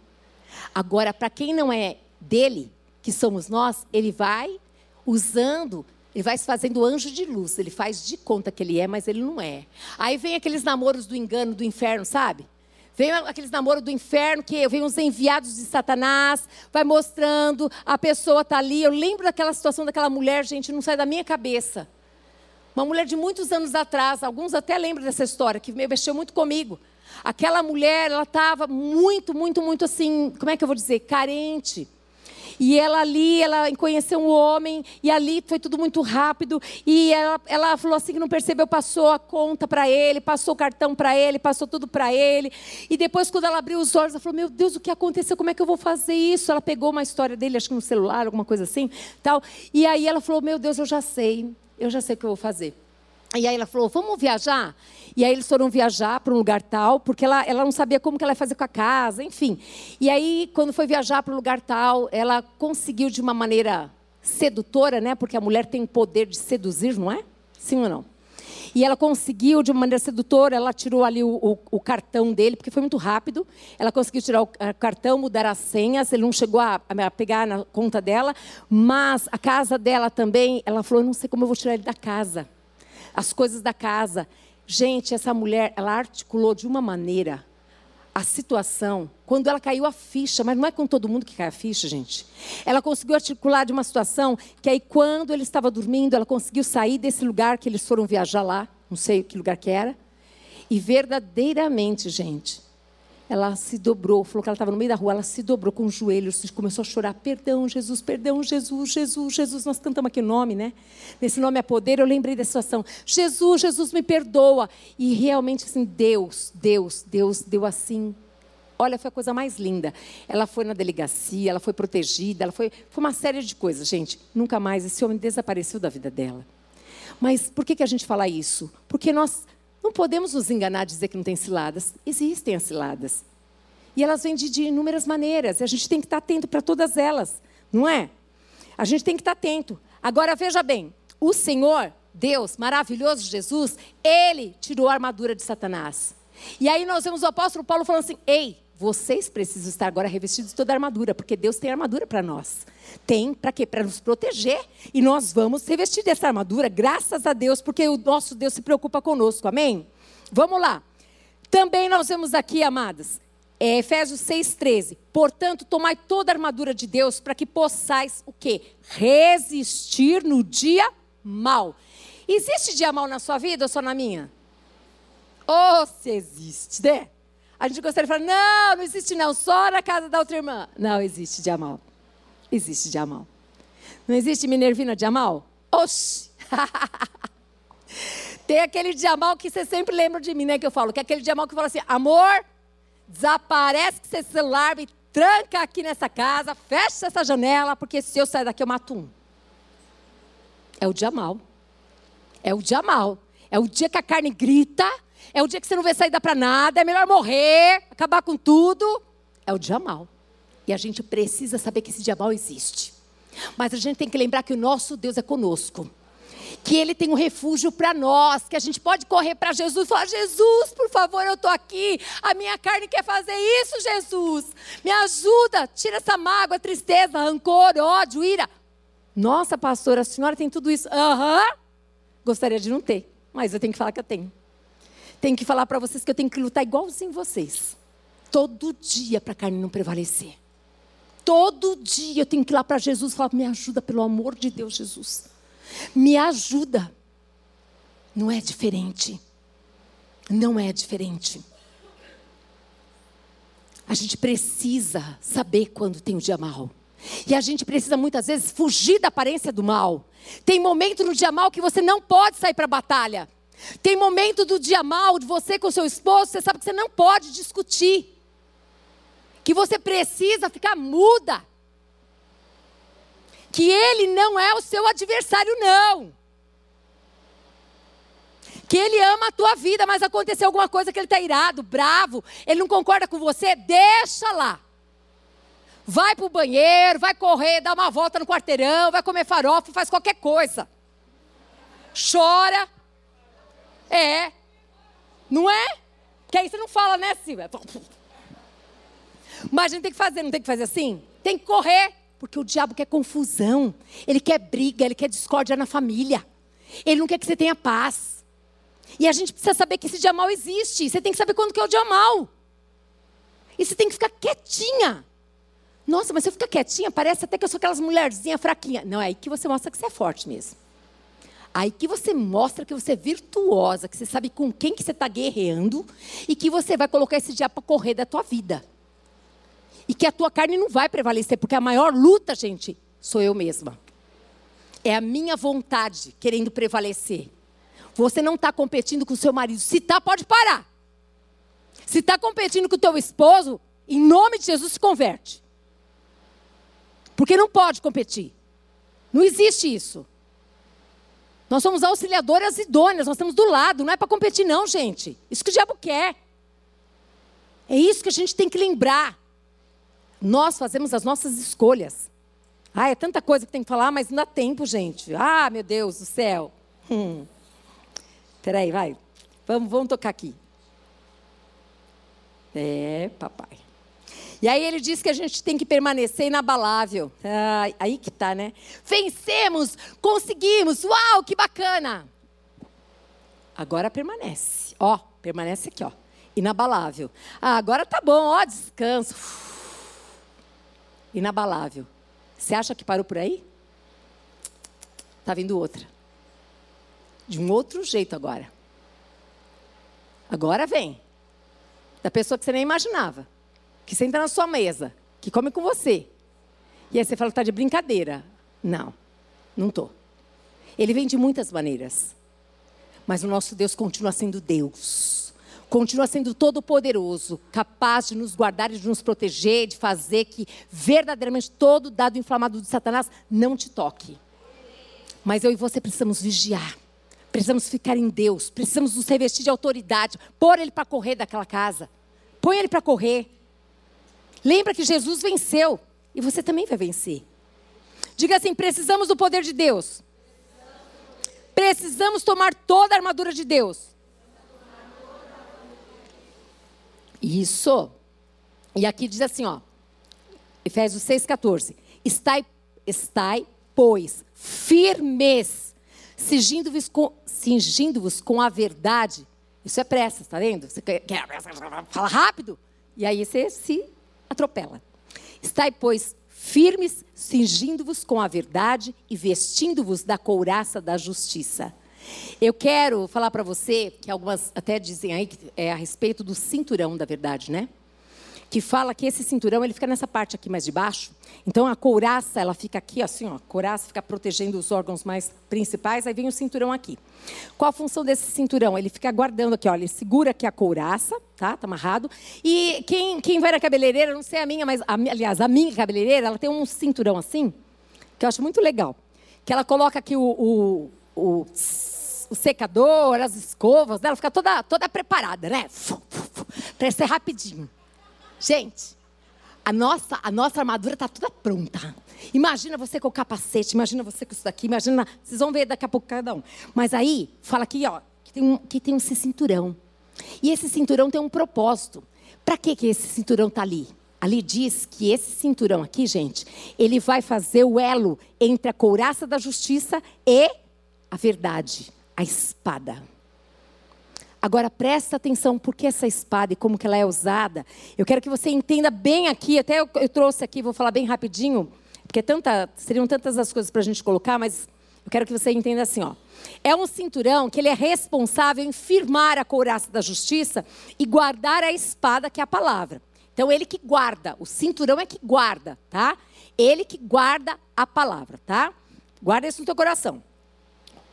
Agora, para quem não é dele, que somos nós, ele vai usando, ele vai se fazendo anjo de luz. Ele faz de conta que ele é, mas ele não é. Aí vem aqueles namoros do engano, do inferno, sabe? Vem aqueles namoros do inferno, que vem os enviados de Satanás, vai mostrando, a pessoa está ali. Eu lembro daquela situação daquela mulher, gente, não sai da minha cabeça. Uma mulher de muitos anos atrás, alguns até lembram dessa história, que mexeu muito comigo. Aquela mulher, ela estava muito, muito, muito assim, como é que eu vou dizer? Carente. E ela ali, ela conheceu um homem, e ali foi tudo muito rápido. E ela, ela falou assim que não percebeu, passou a conta para ele, passou o cartão para ele, passou tudo para ele. E depois, quando ela abriu os olhos, ela falou: Meu Deus, o que aconteceu? Como é que eu vou fazer isso? Ela pegou uma história dele, acho que no celular, alguma coisa assim. tal. E aí ela falou: Meu Deus, eu já sei, eu já sei o que eu vou fazer. E aí ela falou: Vamos viajar? E aí eles foram viajar para um lugar tal, porque ela, ela não sabia como que ela ia fazer com a casa, enfim. E aí, quando foi viajar para um lugar tal, ela conseguiu de uma maneira sedutora, né? Porque a mulher tem o poder de seduzir, não é? Sim ou não? E ela conseguiu, de uma maneira sedutora, ela tirou ali o, o, o, cartão dele, porque foi muito rápido. Ela conseguiu tirar o cartão, mudar as senhas, ele não chegou a, a pegar na conta dela, mas a casa dela também, ela falou: não sei como eu vou tirar ele da casa. As coisas da casa. Gente, essa mulher, ela articulou de uma maneira a situação, quando ela caiu a ficha, mas não é com todo mundo que cai a ficha, gente. Ela conseguiu articular de uma situação que aí, quando ele estava dormindo, ela conseguiu sair desse lugar que eles foram viajar lá, não sei que lugar que era, e verdadeiramente, gente, ela se dobrou, falou que ela estava no meio da rua, ela se dobrou com os joelhos, começou a chorar, perdão, Jesus, perdão, Jesus, Jesus, Jesus, nós cantamos aqui o nome, né? Nesse nome é poder, eu lembrei da situação, Jesus, Jesus, me perdoa. E realmente, assim, Deus, Deus, Deus deu assim, olha, foi a coisa mais linda. Ela foi na delegacia, ela foi protegida, ela foi, foi uma série de coisas, gente. Nunca mais esse homem desapareceu da vida dela. Mas por que, que a gente fala isso? Porque nós não podemos nos enganar dizer que não tem ciladas. Existem as ciladas. E elas vêm de, de inúmeras maneiras. E a gente tem que estar atento para todas elas, não é? A gente tem que estar atento. Agora veja bem: o Senhor, Deus, maravilhoso Jesus, ele tirou a armadura de Satanás. E aí nós vemos o apóstolo Paulo falando assim: ei, vocês precisam estar agora revestidos de toda a armadura, porque Deus tem armadura para nós. Tem para quê? Para nos proteger. E nós vamos revestir dessa armadura, graças a Deus, porque o nosso Deus se preocupa conosco. Amém? Vamos lá. Também nós vemos aqui, amadas, é, Efésios 6,13. Portanto, tomai toda a armadura de Deus para que possais o quê? Resistir no dia mal. Existe dia mal na sua vida ou só na minha? Ou oh, se existe, né? A gente gostaria de falar, não, não existe não, só na casa da outra irmã. Não, existe de Amal. Existe de Amal. Não existe Minervina de Amal? Oxi! [laughs] Tem aquele de Amal que você sempre lembra de mim, né? Que eu falo, que é aquele de Amal que fala assim, amor, desaparece com esse celular, me tranca aqui nessa casa, fecha essa janela, porque se eu sair daqui eu mato um. É o dia mal. É o dia mal. É o dia que a carne grita. É o dia que você não vê saída para nada. É melhor morrer, acabar com tudo. É o dia mal. E a gente precisa saber que esse dia mal existe. Mas a gente tem que lembrar que o nosso Deus é conosco. Que Ele tem um refúgio para nós, que a gente pode correr para Jesus e falar: Jesus, por favor, eu estou aqui. A minha carne quer fazer isso, Jesus. Me ajuda, tira essa mágoa, tristeza, rancor, ódio, ira. Nossa, pastora, a senhora tem tudo isso. Aham. Uhum. Gostaria de não ter, mas eu tenho que falar que eu tenho. Tenho que falar para vocês que eu tenho que lutar igualzinho vocês. Todo dia para a carne não prevalecer. Todo dia eu tenho que ir lá para Jesus e falar: me ajuda, pelo amor de Deus, Jesus. Me ajuda. Não é diferente. Não é diferente. A gente precisa saber quando tem o dia mal. E a gente precisa muitas vezes fugir da aparência do mal. Tem momento no dia mal que você não pode sair para a batalha. Tem momento do dia mal de você com seu esposo, você sabe que você não pode discutir que você precisa ficar muda. Que ele não é o seu adversário, não. Que ele ama a tua vida, mas aconteceu alguma coisa que ele está irado, bravo, ele não concorda com você, deixa lá. Vai para o banheiro, vai correr, dá uma volta no quarteirão, vai comer farofa, faz qualquer coisa. Chora. É. Não é? Que aí você não fala, né, Silvia? Mas a gente tem que fazer, não tem que fazer assim? Tem que correr, porque o diabo quer confusão, ele quer briga, ele quer discórdia na família, ele não quer que você tenha paz. E a gente precisa saber que esse dia mal existe, você tem que saber quando que é o dia mal. E você tem que ficar quietinha. Nossa, mas se eu ficar quietinha, parece até que eu sou aquelas mulherzinhas fraquinhas. Não, é aí que você mostra que você é forte mesmo. Aí que você mostra que você é virtuosa, que você sabe com quem que você está guerreando e que você vai colocar esse dia para correr da tua vida e que a tua carne não vai prevalecer, porque a maior luta, gente, sou eu mesma. É a minha vontade querendo prevalecer. Você não está competindo com o seu marido. Se está, pode parar. Se está competindo com o teu esposo, em nome de Jesus, se converte. Porque não pode competir. Não existe isso. Nós somos auxiliadoras idôneas, nós estamos do lado, não é para competir, não, gente. Isso que o diabo quer. É isso que a gente tem que lembrar. Nós fazemos as nossas escolhas. Ah, é tanta coisa que tem que falar, mas não dá tempo, gente. Ah, meu Deus do céu. Hum. Peraí, vai. Vamos, vamos tocar aqui. É, papai. E aí ele diz que a gente tem que permanecer inabalável. Ah, aí que tá, né? Vencemos, conseguimos, uau, que bacana. Agora permanece. Ó, permanece aqui, ó. Inabalável. Ah, agora tá bom, ó, descanso inabalável. Você acha que parou por aí? Está vindo outra. De um outro jeito agora. Agora vem. Da pessoa que você nem imaginava. Que senta na sua mesa. Que come com você. E aí você fala, está de brincadeira. Não, não estou. Ele vem de muitas maneiras. Mas o nosso Deus continua sendo Deus continua sendo todo-poderoso, capaz de nos guardar e de nos proteger, de fazer que verdadeiramente todo dado inflamado de Satanás não te toque. Mas eu e você precisamos vigiar. Precisamos ficar em Deus, precisamos nos revestir de autoridade, pôr ele para correr daquela casa. Põe ele para correr. Lembra que Jesus venceu e você também vai vencer. Diga assim: precisamos do poder de Deus. Precisamos tomar toda a armadura de Deus. Isso. E aqui diz assim, ó. Efésios 6,14. Estai, estai, pois, firmes, cingindo-vos com, cingindo com a verdade. Isso é pressa, está vendo? Você quer, quer fala rápido, e aí você se atropela. Estai, pois, firmes, cingindo-vos com a verdade e vestindo-vos da couraça da justiça. Eu quero falar para você, que algumas até dizem aí, que é a respeito do cinturão da verdade, né? Que fala que esse cinturão, ele fica nessa parte aqui mais de baixo. Então, a couraça, ela fica aqui, assim, ó. A couraça fica protegendo os órgãos mais principais, aí vem o cinturão aqui. Qual a função desse cinturão? Ele fica guardando aqui, ó. Ele segura aqui a couraça, tá? Tá amarrado. E quem, quem vai na cabeleireira, não sei a minha, mas, a, aliás, a minha cabeleireira, ela tem um cinturão assim, que eu acho muito legal que ela coloca aqui o, o, o, o secador, as escovas, ela fica toda, toda preparada, né? Para ser rapidinho. Gente, a nossa, a nossa armadura está toda pronta. Imagina você com o capacete, imagina você com isso daqui, imagina. Vocês vão ver daqui a pouco cada um. Mas aí, fala aqui, ó, que tem um, que tem um cinturão. E esse cinturão tem um propósito. Para que, que esse cinturão está ali? Ali diz que esse cinturão aqui, gente, ele vai fazer o elo entre a couraça da justiça e a verdade, a espada. Agora presta atenção porque essa espada e como que ela é usada. Eu quero que você entenda bem aqui, até eu, eu trouxe aqui, vou falar bem rapidinho, porque tanta, seriam tantas as coisas para a gente colocar, mas eu quero que você entenda assim, ó. É um cinturão que ele é responsável em firmar a couraça da justiça e guardar a espada que é a palavra. Então, ele que guarda, o cinturão é que guarda, tá? Ele que guarda a palavra, tá? Guarda isso no teu coração.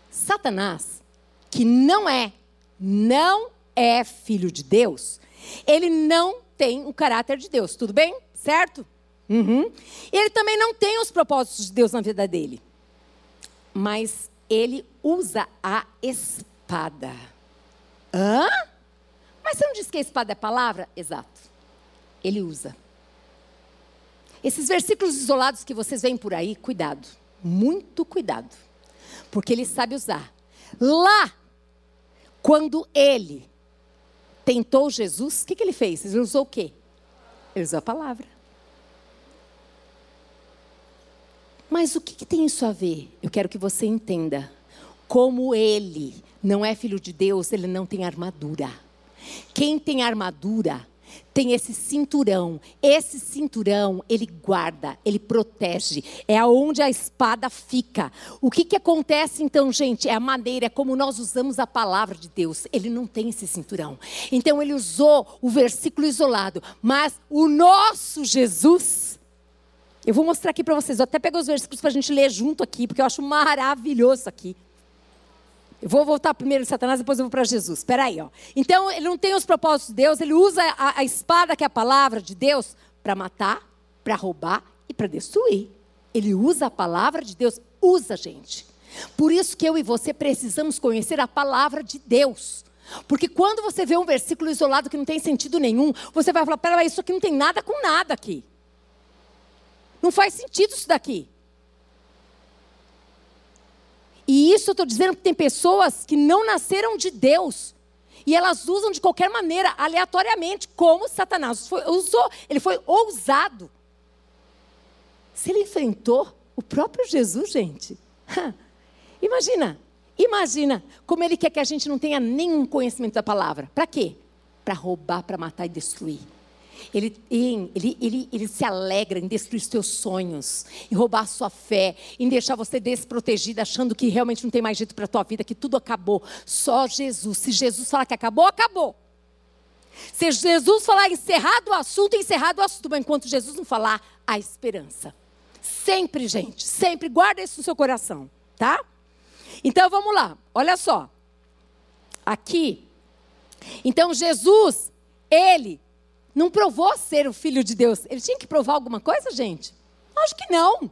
Satanás, que não é, não é filho de Deus, ele não tem o caráter de Deus, tudo bem? Certo? Uhum. Ele também não tem os propósitos de Deus na vida dele. Mas ele usa a espada. Hã? Mas você não disse que a espada é palavra? Exato ele usa. Esses versículos isolados que vocês veem por aí, cuidado, muito cuidado, porque ele sabe usar. Lá, quando ele tentou Jesus, o que, que ele fez? Ele usou o quê? Ele usou a palavra. Mas o que, que tem isso a ver? Eu quero que você entenda. Como ele não é filho de Deus, ele não tem armadura. Quem tem armadura tem esse cinturão. Esse cinturão, ele guarda, ele protege. É aonde a espada fica. O que, que acontece então, gente? É a maneira, é como nós usamos a palavra de Deus. Ele não tem esse cinturão. Então, ele usou o versículo isolado. Mas o nosso Jesus. Eu vou mostrar aqui para vocês. Eu até peguei os versículos para a gente ler junto aqui, porque eu acho maravilhoso aqui. Eu vou voltar primeiro em Satanás, depois eu vou para Jesus. Espera aí, ó. Então, ele não tem os propósitos de Deus, ele usa a, a espada, que é a palavra de Deus, para matar, para roubar e para destruir. Ele usa a palavra de Deus, usa, gente. Por isso que eu e você precisamos conhecer a palavra de Deus. Porque quando você vê um versículo isolado que não tem sentido nenhum, você vai falar: peraí, isso aqui não tem nada com nada aqui. Não faz sentido isso daqui. E isso eu estou dizendo que tem pessoas que não nasceram de Deus. E elas usam de qualquer maneira, aleatoriamente, como Satanás foi, usou. Ele foi ousado. Se ele enfrentou o próprio Jesus, gente. Imagina, imagina como ele quer que a gente não tenha nenhum conhecimento da palavra. Para quê? Para roubar, para matar e destruir. Ele, ele, ele, ele se alegra em destruir os teus sonhos, em roubar a sua fé, em deixar você desprotegida, achando que realmente não tem mais jeito para a tua vida, que tudo acabou. Só Jesus. Se Jesus falar que acabou, acabou. Se Jesus falar encerrado o assunto, encerrado o assunto. Mas enquanto Jesus não falar, há esperança. Sempre, gente, sempre. Guarda isso no seu coração, tá? Então vamos lá, olha só. Aqui. Então Jesus, ele não provou ser o filho de Deus. Ele tinha que provar alguma coisa, gente? Lógico que não.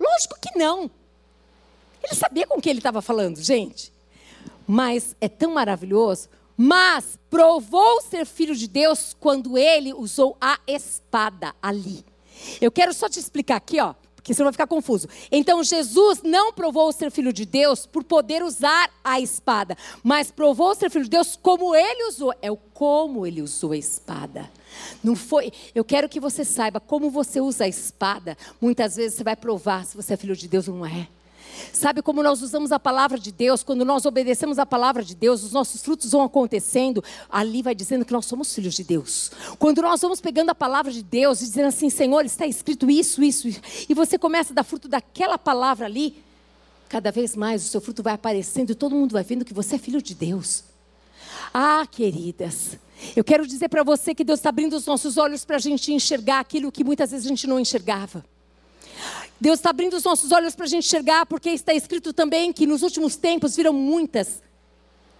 Lógico que não. Ele sabia com que ele estava falando, gente. Mas é tão maravilhoso. Mas provou ser filho de Deus quando ele usou a espada ali. Eu quero só te explicar aqui, ó porque você vai ficar confuso. Então, Jesus não provou ser filho de Deus por poder usar a espada, mas provou ser filho de Deus como ele usou. É o como ele usou a espada. Não foi. Eu quero que você saiba como você usa a espada. Muitas vezes você vai provar se você é filho de Deus ou não é. Sabe como nós usamos a palavra de Deus? Quando nós obedecemos a palavra de Deus, os nossos frutos vão acontecendo. Ali vai dizendo que nós somos filhos de Deus. Quando nós vamos pegando a palavra de Deus e dizendo assim, Senhor, está escrito isso, isso, isso, e você começa a dar fruto daquela palavra ali, cada vez mais o seu fruto vai aparecendo e todo mundo vai vendo que você é filho de Deus. Ah, queridas, eu quero dizer para você que Deus está abrindo os nossos olhos para a gente enxergar aquilo que muitas vezes a gente não enxergava. Deus está abrindo os nossos olhos para a gente enxergar, porque está escrito também que nos últimos tempos viram muitas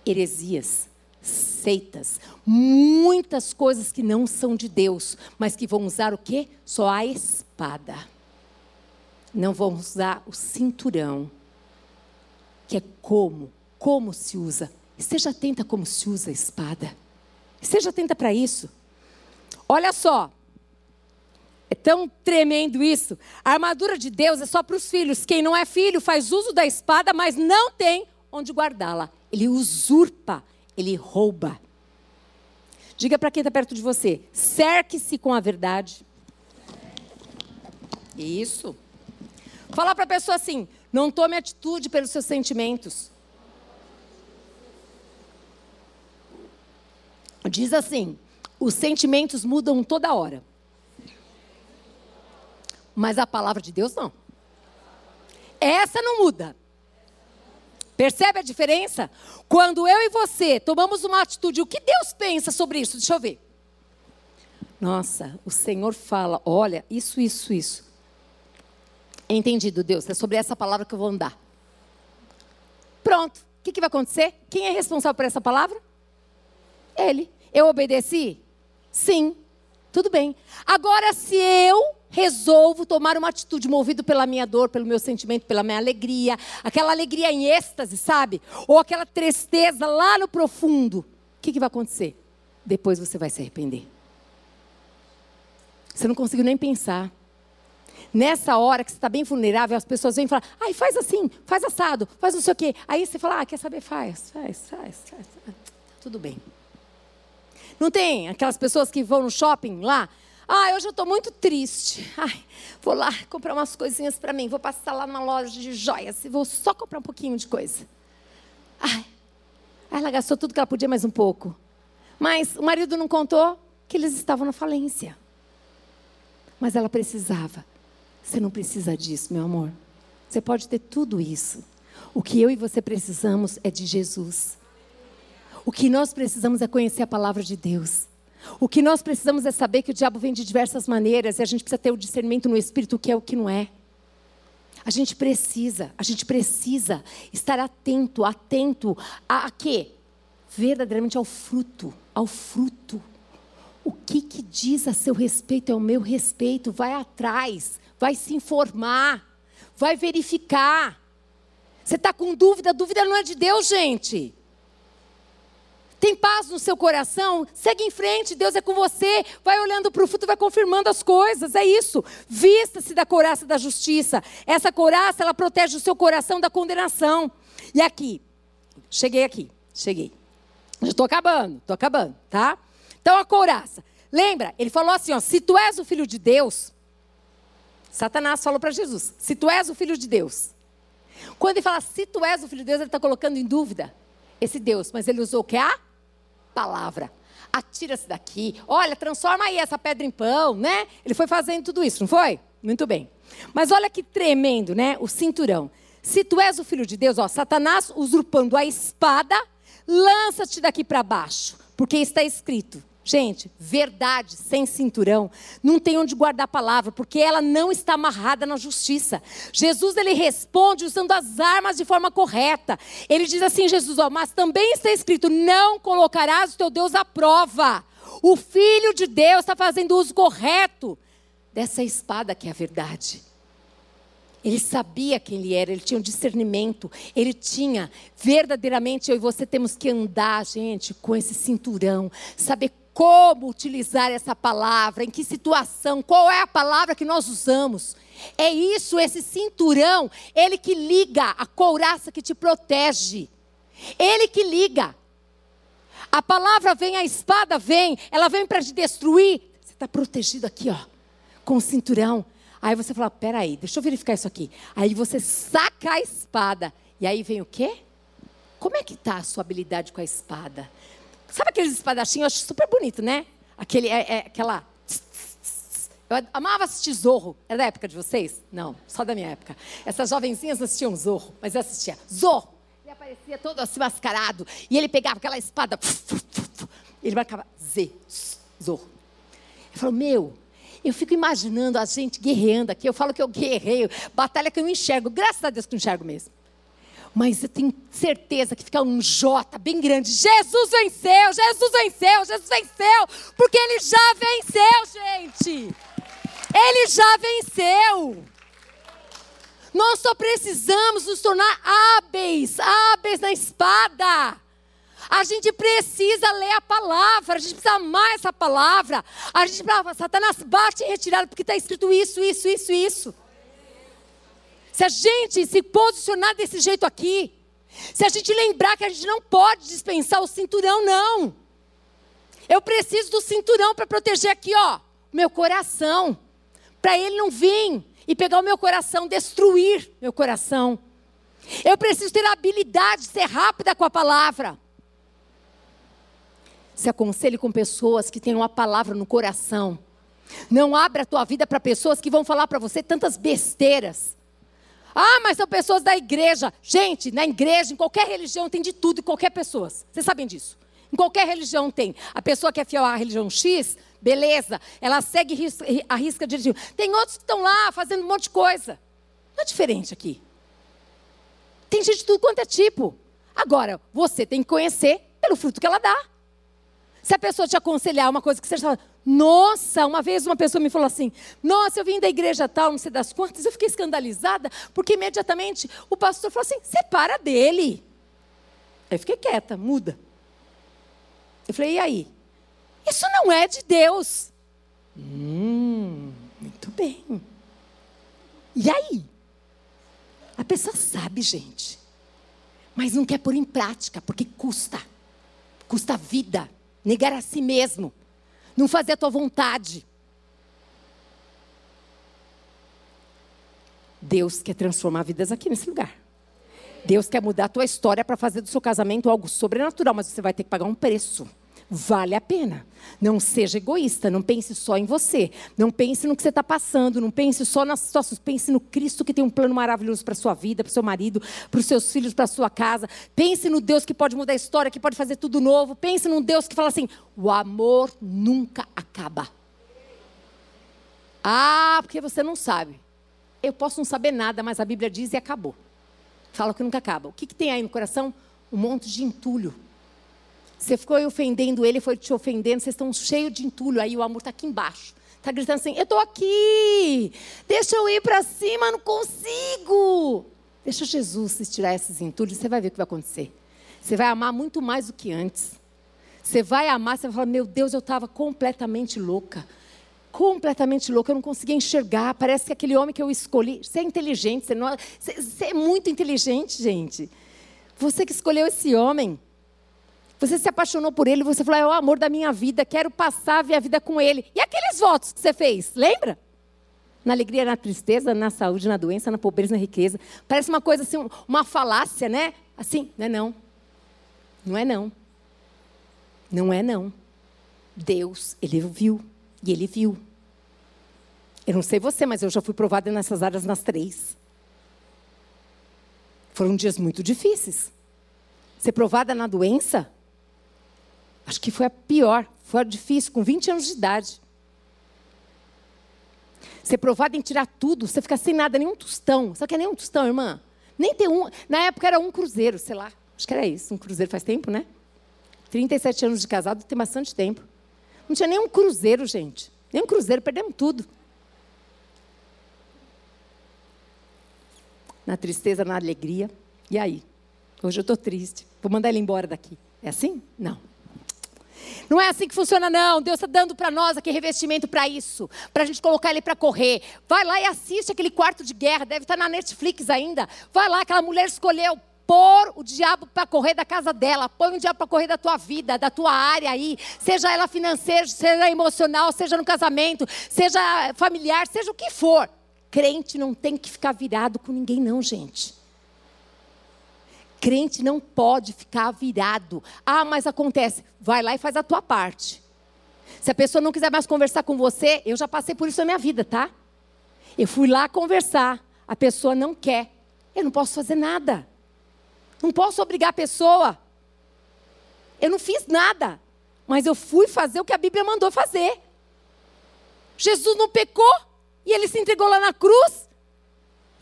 heresias, seitas, muitas coisas que não são de Deus, mas que vão usar o quê? Só a espada. Não vão usar o cinturão. que é como, como se usa. Esteja atenta como se usa a espada. Esteja atenta para isso. Olha só. É tão tremendo isso. A armadura de Deus é só para os filhos. Quem não é filho faz uso da espada, mas não tem onde guardá-la. Ele usurpa, ele rouba. Diga para quem está perto de você: cerque-se com a verdade. Isso. Falar para a pessoa assim: não tome atitude pelos seus sentimentos. Diz assim: os sentimentos mudam toda hora. Mas a palavra de Deus não. Essa não muda. Percebe a diferença? Quando eu e você tomamos uma atitude, o que Deus pensa sobre isso? Deixa eu ver. Nossa, o Senhor fala: olha, isso, isso, isso. Entendido, Deus, é sobre essa palavra que eu vou andar. Pronto, o que, que vai acontecer? Quem é responsável por essa palavra? Ele. Eu obedeci? Sim. Tudo bem. Agora, se eu resolvo tomar uma atitude movido pela minha dor, pelo meu sentimento, pela minha alegria, aquela alegria em êxtase, sabe? Ou aquela tristeza lá no profundo, o que, que vai acontecer? Depois você vai se arrepender. Você não conseguiu nem pensar. Nessa hora que você está bem vulnerável, as pessoas vêm falar, ai, faz assim, faz assado, faz não sei o quê. Aí você fala, ah, quer saber? Faz, faz, faz, faz. Tudo bem. Não tem aquelas pessoas que vão no shopping lá? Ah, hoje eu estou muito triste. Ai, vou lá comprar umas coisinhas para mim. Vou passar lá numa loja de joias e vou só comprar um pouquinho de coisa. Ai, ela gastou tudo que ela podia, mais um pouco. Mas o marido não contou que eles estavam na falência. Mas ela precisava. Você não precisa disso, meu amor. Você pode ter tudo isso. O que eu e você precisamos é de Jesus. O que nós precisamos é conhecer a palavra de Deus. O que nós precisamos é saber que o diabo vem de diversas maneiras e a gente precisa ter o discernimento no espírito o que é o que não é. A gente precisa, a gente precisa estar atento, atento a, a quê? Verdadeiramente ao fruto, ao fruto. O que, que diz a seu respeito é o meu respeito. Vai atrás, vai se informar, vai verificar. Você está com dúvida? Dúvida não é de Deus, gente. Tem paz no seu coração? Segue em frente, Deus é com você. Vai olhando para o fruto, vai confirmando as coisas. É isso. Vista-se da couraça da justiça. Essa couraça, ela protege o seu coração da condenação. E aqui, cheguei aqui, cheguei. Já estou acabando, estou acabando, tá? Então a couraça. Lembra? Ele falou assim: ó, se tu és o filho de Deus, Satanás falou para Jesus: se tu és o filho de Deus. Quando ele fala se tu és o filho de Deus, ele está colocando em dúvida esse Deus, mas ele usou o que? A palavra. Atira-se daqui. Olha, transforma aí essa pedra em pão, né? Ele foi fazendo tudo isso, não foi? Muito bem. Mas olha que tremendo, né? O cinturão. Se tu és o filho de Deus, ó, Satanás usurpando a espada, lança-te daqui para baixo, porque está escrito: Gente, verdade sem cinturão não tem onde guardar a palavra, porque ela não está amarrada na justiça. Jesus ele responde usando as armas de forma correta. Ele diz assim, Jesus, ó, mas também está escrito: não colocarás o teu Deus à prova. O Filho de Deus está fazendo uso correto dessa espada que é a verdade. Ele sabia quem ele era, ele tinha um discernimento, ele tinha verdadeiramente, eu e você temos que andar, gente, com esse cinturão, saber como utilizar essa palavra, em que situação, qual é a palavra que nós usamos. É isso, esse cinturão, ele que liga a couraça que te protege. Ele que liga. A palavra vem, a espada vem, ela vem para te destruir. Você está protegido aqui, ó, com o cinturão. Aí você fala: peraí, deixa eu verificar isso aqui. Aí você saca a espada. E aí vem o quê? Como é que está a sua habilidade com a espada? Sabe aqueles espadachinhos? Eu acho super bonito, né? Aquele, é, é, aquela. Eu amava assistir Zorro. Era da época de vocês? Não, só da minha época. Essas jovenzinhas assistiam Zorro, mas eu assistia. Zorro! Ele aparecia todo assim mascarado. E ele pegava aquela espada. Ele marcava Z, Zorro. Eu falo, meu, eu fico imaginando a gente guerreando aqui. Eu falo que eu guerreio, batalha que eu enxergo. Graças a Deus que eu enxergo mesmo. Mas eu tenho certeza que fica um J bem grande. Jesus venceu, Jesus venceu, Jesus venceu. Porque ele já venceu, gente. Ele já venceu. Nós só precisamos nos tornar hábeis, hábeis na espada. A gente precisa ler a palavra, a gente precisa amar essa palavra. A gente Satanás bate em retirada porque está escrito isso, isso, isso, isso. Se a gente se posicionar desse jeito aqui, se a gente lembrar que a gente não pode dispensar o cinturão, não. Eu preciso do cinturão para proteger aqui, ó, meu coração. Para ele não vir e pegar o meu coração, destruir meu coração. Eu preciso ter a habilidade de ser rápida com a palavra. Se aconselhe com pessoas que têm uma palavra no coração. Não abra a tua vida para pessoas que vão falar para você tantas besteiras. Ah, mas são pessoas da igreja. Gente, na igreja, em qualquer religião, tem de tudo e qualquer pessoa. Vocês sabem disso? Em qualquer religião tem. A pessoa que é fiel à religião X, beleza, ela segue a risca de religião. Tem outros que estão lá fazendo um monte de coisa. Não é diferente aqui. Tem gente de tudo quanto é tipo. Agora, você tem que conhecer pelo fruto que ela dá. Se a pessoa te aconselhar uma coisa que você fala, nossa, uma vez uma pessoa me falou assim: Nossa, eu vim da igreja tal, não sei das quantas, eu fiquei escandalizada, porque imediatamente o pastor falou assim: Separa dele. Eu fiquei quieta, muda. Eu falei: E aí? Isso não é de Deus. Hum, muito bem. E aí? A pessoa sabe, gente, mas não quer pôr em prática, porque custa. Custa vida negar a si mesmo, não fazer a tua vontade. Deus quer transformar vidas aqui nesse lugar. Deus quer mudar a tua história para fazer do seu casamento algo sobrenatural, mas você vai ter que pagar um preço vale a pena. Não seja egoísta, não pense só em você. Não pense no que você está passando, não pense só nas situações. Pense no Cristo que tem um plano maravilhoso para a sua vida, para o seu marido, para os seus filhos, para a sua casa. Pense no Deus que pode mudar a história, que pode fazer tudo novo. Pense num Deus que fala assim: o amor nunca acaba. Ah, porque você não sabe. Eu posso não saber nada, mas a Bíblia diz e acabou. Fala que nunca acaba. O que, que tem aí no coração? Um monte de entulho você ficou ofendendo ele, foi te ofendendo, vocês estão cheios de entulho, aí o amor está aqui embaixo. Está gritando assim: Eu estou aqui, deixa eu ir para cima, não consigo. Deixa Jesus tirar esses entulhos, você vai ver o que vai acontecer. Você vai amar muito mais do que antes. Você vai amar, você vai falar: Meu Deus, eu estava completamente louca. Completamente louca, eu não conseguia enxergar. Parece que aquele homem que eu escolhi. Você é inteligente, você, não, você, você é muito inteligente, gente. Você que escolheu esse homem. Você se apaixonou por ele, você falou, é o amor da minha vida, quero passar a ver a vida com ele. E aqueles votos que você fez, lembra? Na alegria, na tristeza, na saúde, na doença, na pobreza, na riqueza. Parece uma coisa assim, uma falácia, né? Assim, não é não. Não é não. Não é não. Deus, ele viu. E ele viu. Eu não sei você, mas eu já fui provada nessas áreas nas três. Foram dias muito difíceis. Ser provada na doença, Acho que foi a pior, foi a difícil, com 20 anos de idade. Ser provado em tirar tudo, você fica sem nada, nem um tostão. Sabe que é nem um tostão, irmã? Nem tem um. Na época era um cruzeiro, sei lá. Acho que era isso. Um cruzeiro faz tempo, né? 37 anos de casado tem bastante tempo. Não tinha nem um cruzeiro, gente. Nem um cruzeiro, perdemos tudo. Na tristeza, na alegria. E aí? Hoje eu estou triste. Vou mandar ele embora daqui. É assim? Não. Não é assim que funciona, não. Deus está dando para nós aqui revestimento para isso, para a gente colocar ele para correr. Vai lá e assiste aquele quarto de guerra, deve estar tá na Netflix ainda. Vai lá, aquela mulher escolheu pôr o diabo para correr da casa dela, põe o diabo para correr da tua vida, da tua área aí, seja ela financeira, seja emocional, seja no casamento, seja familiar, seja o que for. Crente não tem que ficar virado com ninguém, não, gente. Crente não pode ficar virado. Ah, mas acontece. Vai lá e faz a tua parte. Se a pessoa não quiser mais conversar com você, eu já passei por isso na minha vida, tá? Eu fui lá conversar, a pessoa não quer. Eu não posso fazer nada. Não posso obrigar a pessoa. Eu não fiz nada, mas eu fui fazer o que a Bíblia mandou fazer. Jesus não pecou e ele se entregou lá na cruz.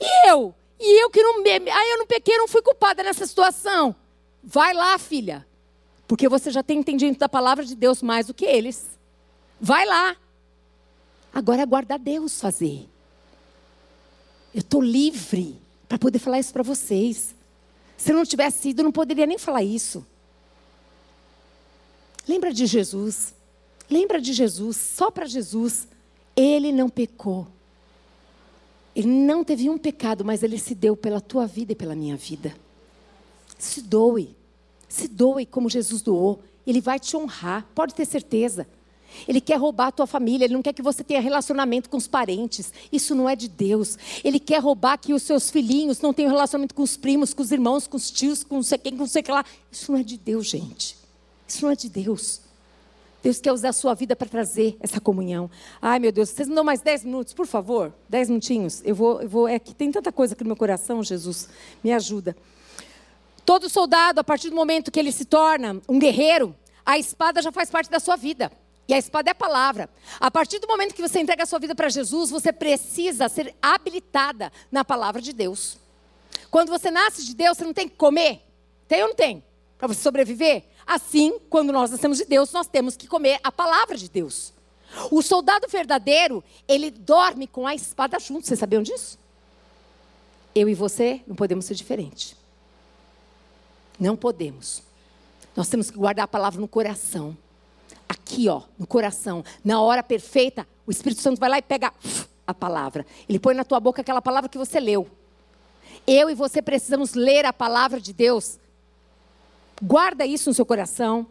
E eu? E eu que não. Aí eu não pequei, não fui culpada nessa situação. Vai lá, filha. Porque você já tem entendido da palavra de Deus mais do que eles. Vai lá. Agora aguarda Deus fazer. Eu estou livre para poder falar isso para vocês. Se eu não tivesse ido, eu não poderia nem falar isso. Lembra de Jesus. Lembra de Jesus, só para Jesus. Ele não pecou. Ele não teve um pecado, mas ele se deu pela tua vida e pela minha vida. Se doe. Se doe como Jesus doou. Ele vai te honrar, pode ter certeza. Ele quer roubar a tua família, ele não quer que você tenha relacionamento com os parentes. Isso não é de Deus. Ele quer roubar que os seus filhinhos não tenham relacionamento com os primos, com os irmãos, com os tios, com não sei quem, com não sei o que lá. Isso não é de Deus, gente. Isso não é de Deus. Deus quer usar a sua vida para trazer essa comunhão. Ai, meu Deus, vocês me dão mais dez minutos, por favor? Dez minutinhos. Eu vou, eu vou. É que tem tanta coisa aqui no meu coração, Jesus. Me ajuda. Todo soldado, a partir do momento que ele se torna um guerreiro, a espada já faz parte da sua vida. E a espada é a palavra. A partir do momento que você entrega a sua vida para Jesus, você precisa ser habilitada na palavra de Deus. Quando você nasce de Deus, você não tem que comer? Tem ou não tem? Para você sobreviver? Assim, quando nós nascemos de Deus, nós temos que comer a palavra de Deus. O soldado verdadeiro, ele dorme com a espada junto. Vocês sabiam disso? Eu e você não podemos ser diferentes. Não podemos. Nós temos que guardar a palavra no coração. Aqui, ó, no coração. Na hora perfeita, o Espírito Santo vai lá e pega a palavra. Ele põe na tua boca aquela palavra que você leu. Eu e você precisamos ler a palavra de Deus Guarda isso no seu coração.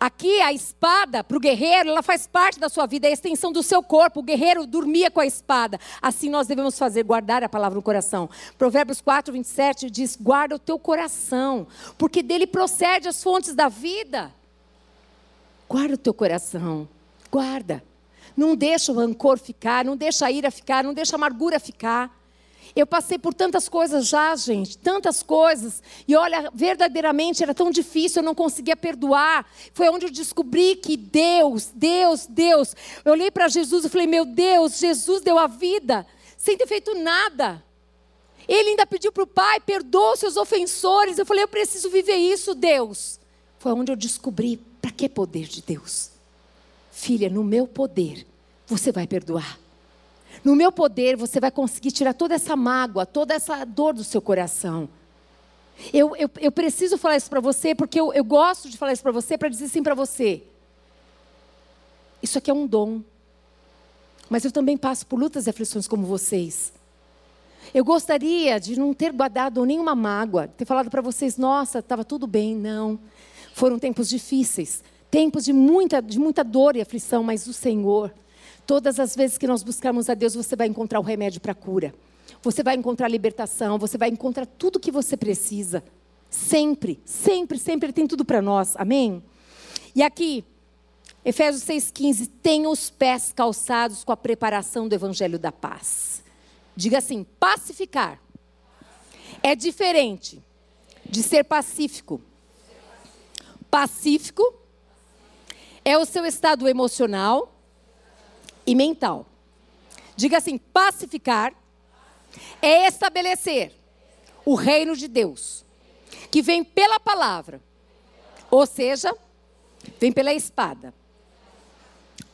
Aqui a espada para o guerreiro, ela faz parte da sua vida, é a extensão do seu corpo. O guerreiro dormia com a espada. Assim nós devemos fazer, guardar a palavra no coração. Provérbios 4, 27 diz: guarda o teu coração, porque dele procede as fontes da vida. Guarda o teu coração, guarda. Não deixa o rancor ficar, não deixa a ira ficar, não deixa a amargura ficar. Eu passei por tantas coisas já, gente, tantas coisas. E olha, verdadeiramente era tão difícil, eu não conseguia perdoar. Foi onde eu descobri que Deus, Deus, Deus. Eu olhei para Jesus e falei: Meu Deus, Jesus deu a vida sem ter feito nada. Ele ainda pediu para o Pai: Perdoa os seus ofensores. Eu falei: Eu preciso viver isso, Deus. Foi onde eu descobri: para que poder de Deus? Filha, no meu poder, você vai perdoar. No meu poder, você vai conseguir tirar toda essa mágoa, toda essa dor do seu coração. Eu, eu, eu preciso falar isso para você, porque eu, eu gosto de falar isso para você, para dizer sim para você. Isso aqui é um dom. Mas eu também passo por lutas e aflições como vocês. Eu gostaria de não ter guardado nenhuma mágoa, ter falado para vocês, nossa, estava tudo bem. Não. Foram tempos difíceis, tempos de muita, de muita dor e aflição, mas o Senhor Todas as vezes que nós buscarmos a Deus, você vai encontrar o remédio para a cura. Você vai encontrar libertação, você vai encontrar tudo o que você precisa. Sempre, sempre, sempre Ele tem tudo para nós. Amém? E aqui, Efésios 6,15: tenha os pés calçados com a preparação do evangelho da paz. Diga assim: pacificar é diferente de ser pacífico. Pacífico é o seu estado emocional e mental. Diga assim: pacificar é estabelecer o reino de Deus, que vem pela palavra, ou seja, vem pela espada.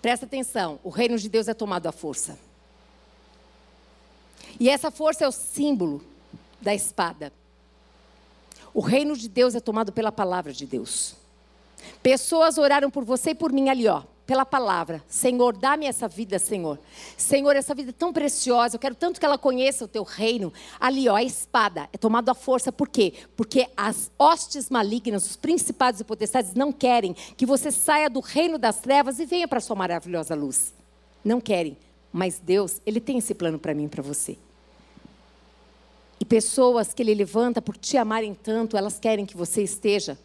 Presta atenção: o reino de Deus é tomado à força. E essa força é o símbolo da espada. O reino de Deus é tomado pela palavra de Deus. Pessoas oraram por você e por mim ali, ó pela palavra. Senhor, dá-me essa vida, Senhor. Senhor, essa vida é tão preciosa. Eu quero tanto que ela conheça o teu reino. Ali, ó, a espada é tomada à força. Por quê? Porque as hostes malignas, os principados e potestades não querem que você saia do reino das trevas e venha para a sua maravilhosa luz. Não querem. Mas Deus, Ele tem esse plano para mim e para você. E pessoas que Ele levanta por te amarem tanto, elas querem que você esteja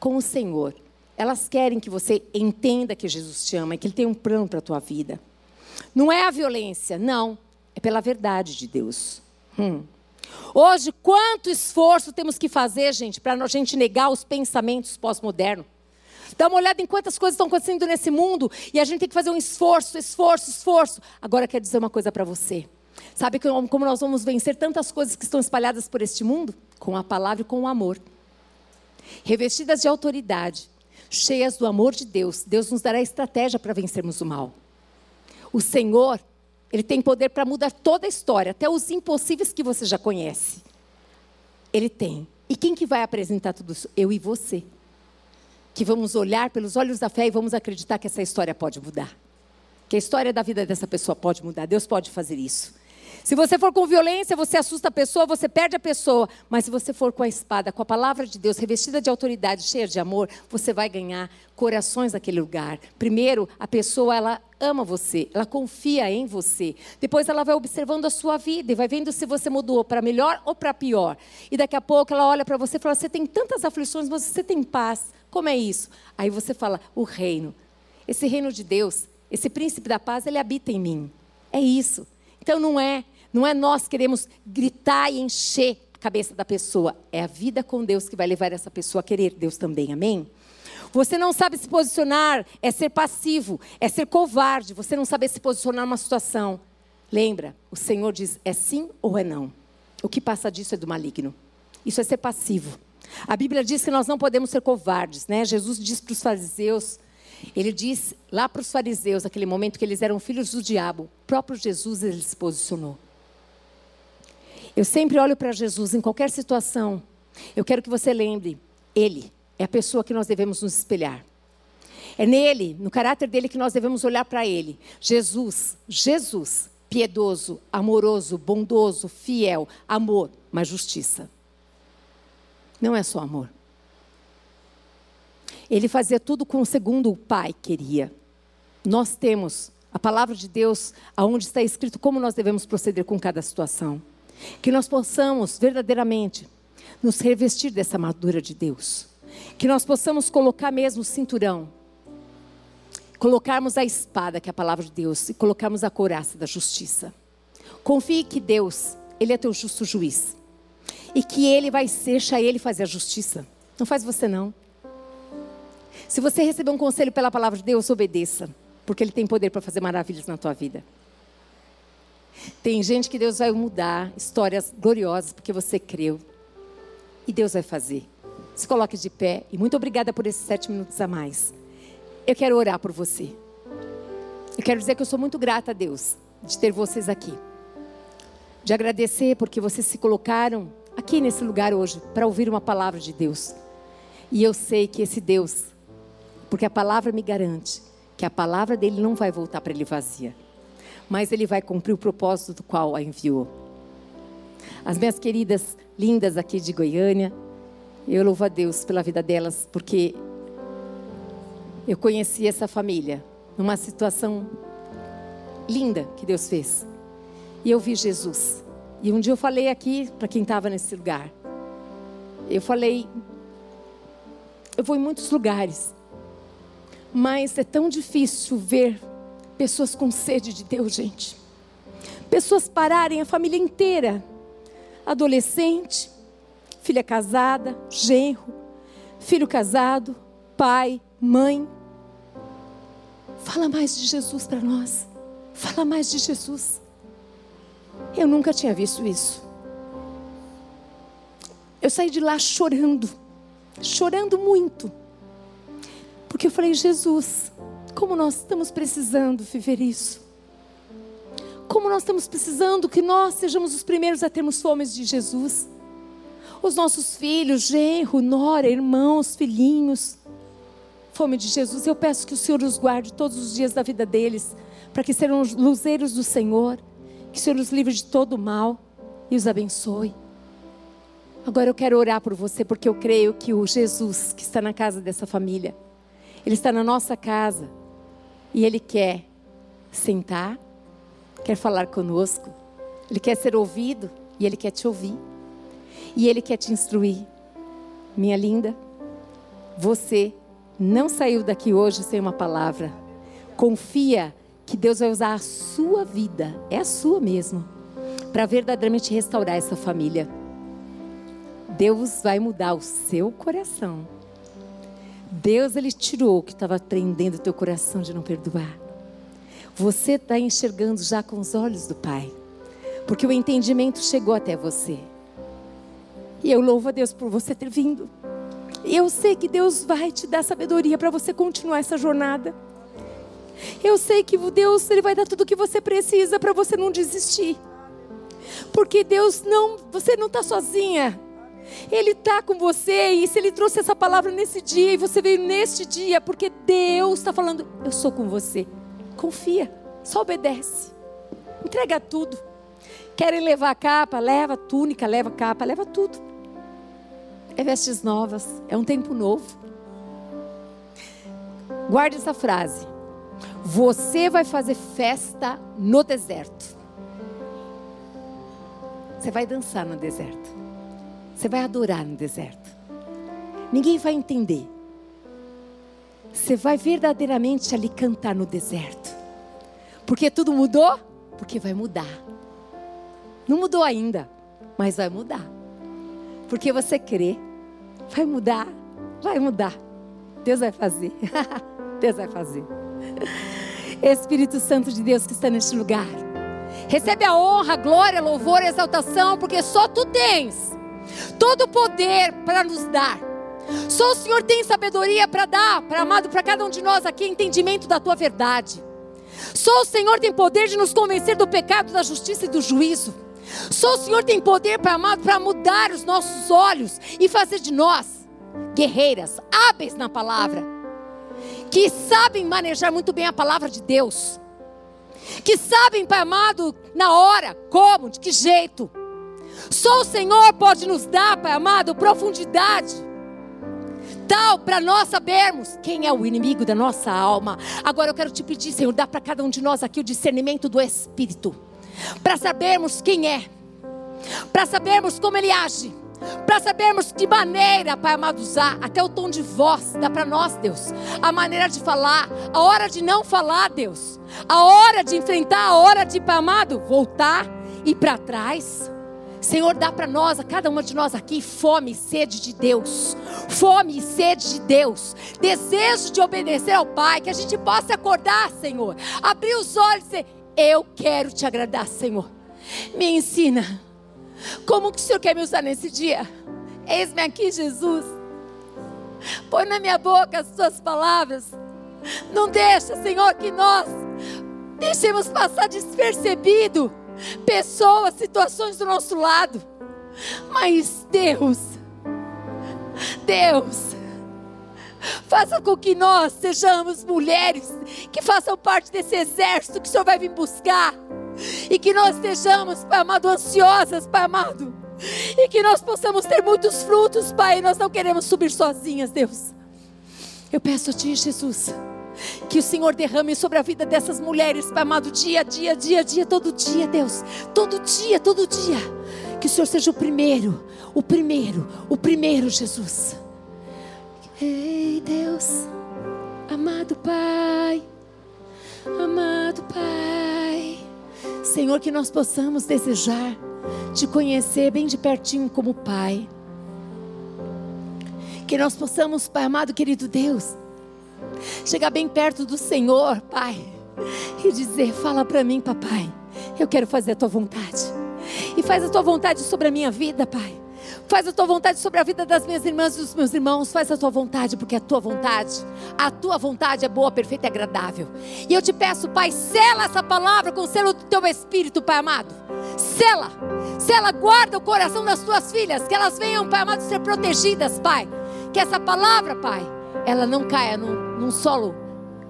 com o Senhor elas querem que você entenda que Jesus te ama e que Ele tem um plano para a tua vida. Não é a violência, não. É pela verdade de Deus. Hum. Hoje, quanto esforço temos que fazer, gente, para a gente negar os pensamentos pós-modernos? Dá uma olhada em quantas coisas estão acontecendo nesse mundo e a gente tem que fazer um esforço, esforço, esforço. Agora, quero dizer uma coisa para você. Sabe como nós vamos vencer tantas coisas que estão espalhadas por este mundo? Com a palavra e com o amor. Revestidas de autoridade, cheias do amor de Deus, Deus nos dará estratégia para vencermos o mal. O Senhor Ele tem poder para mudar toda a história, até os impossíveis que você já conhece. Ele tem. E quem que vai apresentar tudo isso? Eu e você. Que vamos olhar pelos olhos da fé e vamos acreditar que essa história pode mudar. Que a história da vida dessa pessoa pode mudar. Deus pode fazer isso. Se você for com violência, você assusta a pessoa, você perde a pessoa. Mas se você for com a espada, com a palavra de Deus, revestida de autoridade, cheia de amor, você vai ganhar corações naquele lugar. Primeiro, a pessoa ela ama você, ela confia em você. Depois ela vai observando a sua vida e vai vendo se você mudou para melhor ou para pior. E daqui a pouco ela olha para você e fala: "Você tem tantas aflições, mas você tem paz. Como é isso?" Aí você fala: "O reino. Esse reino de Deus, esse príncipe da paz, ele habita em mim." É isso. Então não é não é nós queremos gritar e encher a cabeça da pessoa. É a vida com Deus que vai levar essa pessoa a querer Deus também. Amém? Você não sabe se posicionar, é ser passivo, é ser covarde, você não sabe se posicionar numa situação. Lembra, o Senhor diz é sim ou é não. O que passa disso é do maligno. Isso é ser passivo. A Bíblia diz que nós não podemos ser covardes, né? Jesus diz para os fariseus, ele diz lá para os fariseus, naquele momento que eles eram filhos do diabo, próprio Jesus ele se posicionou. Eu sempre olho para Jesus em qualquer situação. Eu quero que você lembre, Ele é a pessoa que nós devemos nos espelhar. É nele, no caráter dele, que nós devemos olhar para Ele. Jesus, Jesus, piedoso, amoroso, bondoso, fiel, amor, mas justiça. Não é só amor. Ele fazia tudo com segundo o Pai queria. Nós temos a palavra de Deus, aonde está escrito como nós devemos proceder com cada situação. Que nós possamos verdadeiramente nos revestir dessa armadura de Deus. Que nós possamos colocar mesmo o cinturão. Colocarmos a espada, que é a palavra de Deus, e colocarmos a couraça da justiça. Confie que Deus, Ele é teu justo juiz. E que Ele vai ser, deixa Ele fazer a justiça. Não faz você não. Se você receber um conselho pela palavra de Deus, obedeça. Porque Ele tem poder para fazer maravilhas na tua vida. Tem gente que Deus vai mudar, histórias gloriosas, porque você creu. E Deus vai fazer. Se coloque de pé. E muito obrigada por esses sete minutos a mais. Eu quero orar por você. Eu quero dizer que eu sou muito grata a Deus de ter vocês aqui. De agradecer porque vocês se colocaram aqui nesse lugar hoje para ouvir uma palavra de Deus. E eu sei que esse Deus, porque a palavra me garante que a palavra dele não vai voltar para ele vazia mas ele vai cumprir o propósito do qual a enviou. As minhas queridas lindas aqui de Goiânia, eu louvo a Deus pela vida delas, porque eu conheci essa família numa situação linda que Deus fez. E eu vi Jesus. E um dia eu falei aqui para quem estava nesse lugar. Eu falei, eu vou em muitos lugares, mas é tão difícil ver Pessoas com sede de Deus, gente. Pessoas pararem a família inteira. Adolescente, filha casada, genro, filho casado, pai, mãe. Fala mais de Jesus para nós. Fala mais de Jesus. Eu nunca tinha visto isso. Eu saí de lá chorando, chorando muito. Porque eu falei, Jesus, como nós estamos precisando viver isso. Como nós estamos precisando que nós sejamos os primeiros a termos fomes de Jesus. Os nossos filhos, genro, nora, irmãos, filhinhos. Fome de Jesus. Eu peço que o Senhor os guarde todos os dias da vida deles, para que sejam luzeiros do Senhor. Que o Senhor os livre de todo o mal e os abençoe. Agora eu quero orar por você, porque eu creio que o Jesus que está na casa dessa família, Ele está na nossa casa. E Ele quer sentar, quer falar conosco, Ele quer ser ouvido e Ele quer te ouvir. E Ele quer te instruir. Minha linda, você não saiu daqui hoje sem uma palavra. Confia que Deus vai usar a sua vida, é a sua mesmo, para verdadeiramente restaurar essa família. Deus vai mudar o seu coração. Deus ele tirou o que estava prendendo o teu coração de não perdoar. Você está enxergando já com os olhos do Pai, porque o entendimento chegou até você. E eu louvo a Deus por você ter vindo. E eu sei que Deus vai te dar sabedoria para você continuar essa jornada. Eu sei que Deus ele vai dar tudo o que você precisa para você não desistir. Porque Deus não, você não está sozinha. Ele está com você e se Ele trouxe essa palavra nesse dia e você veio neste dia, porque Deus está falando, eu sou com você. Confia, só obedece, entrega tudo. Querem levar a capa? Leva túnica, leva capa, leva tudo. É vestes novas, é um tempo novo. Guarde essa frase. Você vai fazer festa no deserto. Você vai dançar no deserto. Você vai adorar no deserto. Ninguém vai entender. Você vai verdadeiramente ali cantar no deserto. Porque tudo mudou? Porque vai mudar. Não mudou ainda, mas vai mudar. Porque você crê. Vai mudar. Vai mudar. Deus vai fazer. [laughs] Deus vai fazer. Espírito Santo de Deus que está neste lugar. Recebe a honra, glória, louvor e exaltação, porque só tu tens todo poder para nos dar. Só o Senhor tem sabedoria para dar, para amado, para cada um de nós aqui, entendimento da tua verdade. Só o Senhor tem poder de nos convencer do pecado, da justiça e do juízo. Só o Senhor tem poder, para amado, para mudar os nossos olhos e fazer de nós guerreiras, hábeis na palavra, que sabem manejar muito bem a palavra de Deus que sabem, Pai amado, na hora, como, de que jeito. Só o Senhor pode nos dar, Pai amado, profundidade. Tal para nós sabermos quem é o inimigo da nossa alma. Agora eu quero te pedir, Senhor, dá para cada um de nós aqui o discernimento do Espírito, para sabermos quem é, para sabermos como ele age. Para sabermos que maneira, Pai amado, usar, até o tom de voz, dá para nós, Deus, a maneira de falar, a hora de não falar, Deus, a hora de enfrentar, a hora de, Pai amado, voltar e para trás. Senhor, dá para nós, a cada uma de nós aqui, fome e sede de Deus, fome e sede de Deus, desejo de obedecer ao Pai, que a gente possa acordar, Senhor, abrir os olhos e dizer: Eu quero te agradar, Senhor. Me ensina como que o Senhor quer me usar nesse dia? Eis-me aqui, Jesus. Põe na minha boca as suas palavras. Não deixa, Senhor, que nós deixemos passar despercebido pessoas, situações do nosso lado. Mas Deus, Deus, faça com que nós sejamos mulheres que façam parte desse exército que o Senhor vai vir buscar e que nós estejamos, Pai amado, ansiosas, Pai amado. E que nós possamos ter muitos frutos, Pai. Nós não queremos subir sozinhas, Deus. Eu peço a Ti, Jesus, que o Senhor derrame sobre a vida dessas mulheres, Pai amado, dia dia, dia dia, todo dia, Deus. Todo dia, todo dia. Que o Senhor seja o primeiro, o primeiro, o primeiro, Jesus. Ei, Deus, amado Pai, amado Pai. Senhor, que nós possamos desejar te conhecer bem de pertinho como Pai. Que nós possamos, Pai amado, querido Deus, chegar bem perto do Senhor, Pai, e dizer: Fala para mim, papai, eu quero fazer a tua vontade. E faz a tua vontade sobre a minha vida, Pai. Faz a tua vontade sobre a vida das minhas irmãs e dos meus irmãos. Faz a tua vontade, porque a tua vontade, a tua vontade é boa, perfeita e agradável. E eu te peço, Pai, sela essa palavra com o selo do teu Espírito, Pai amado. Sela, sela, guarda o coração das tuas filhas, que elas venham, Pai amado, ser protegidas, Pai. Que essa palavra, Pai, ela não caia num, num solo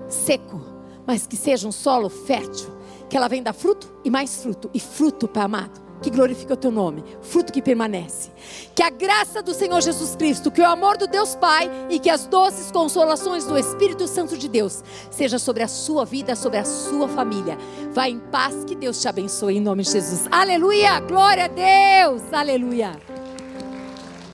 seco, mas que seja um solo fértil. Que ela venha fruto e mais fruto, e fruto, Pai amado que glorifica o teu nome, fruto que permanece. Que a graça do Senhor Jesus Cristo, que o amor do Deus Pai e que as doces consolações do Espírito Santo de Deus seja sobre a sua vida, sobre a sua família. Vá em paz, que Deus te abençoe em nome de Jesus. Aleluia! Glória a Deus! Aleluia!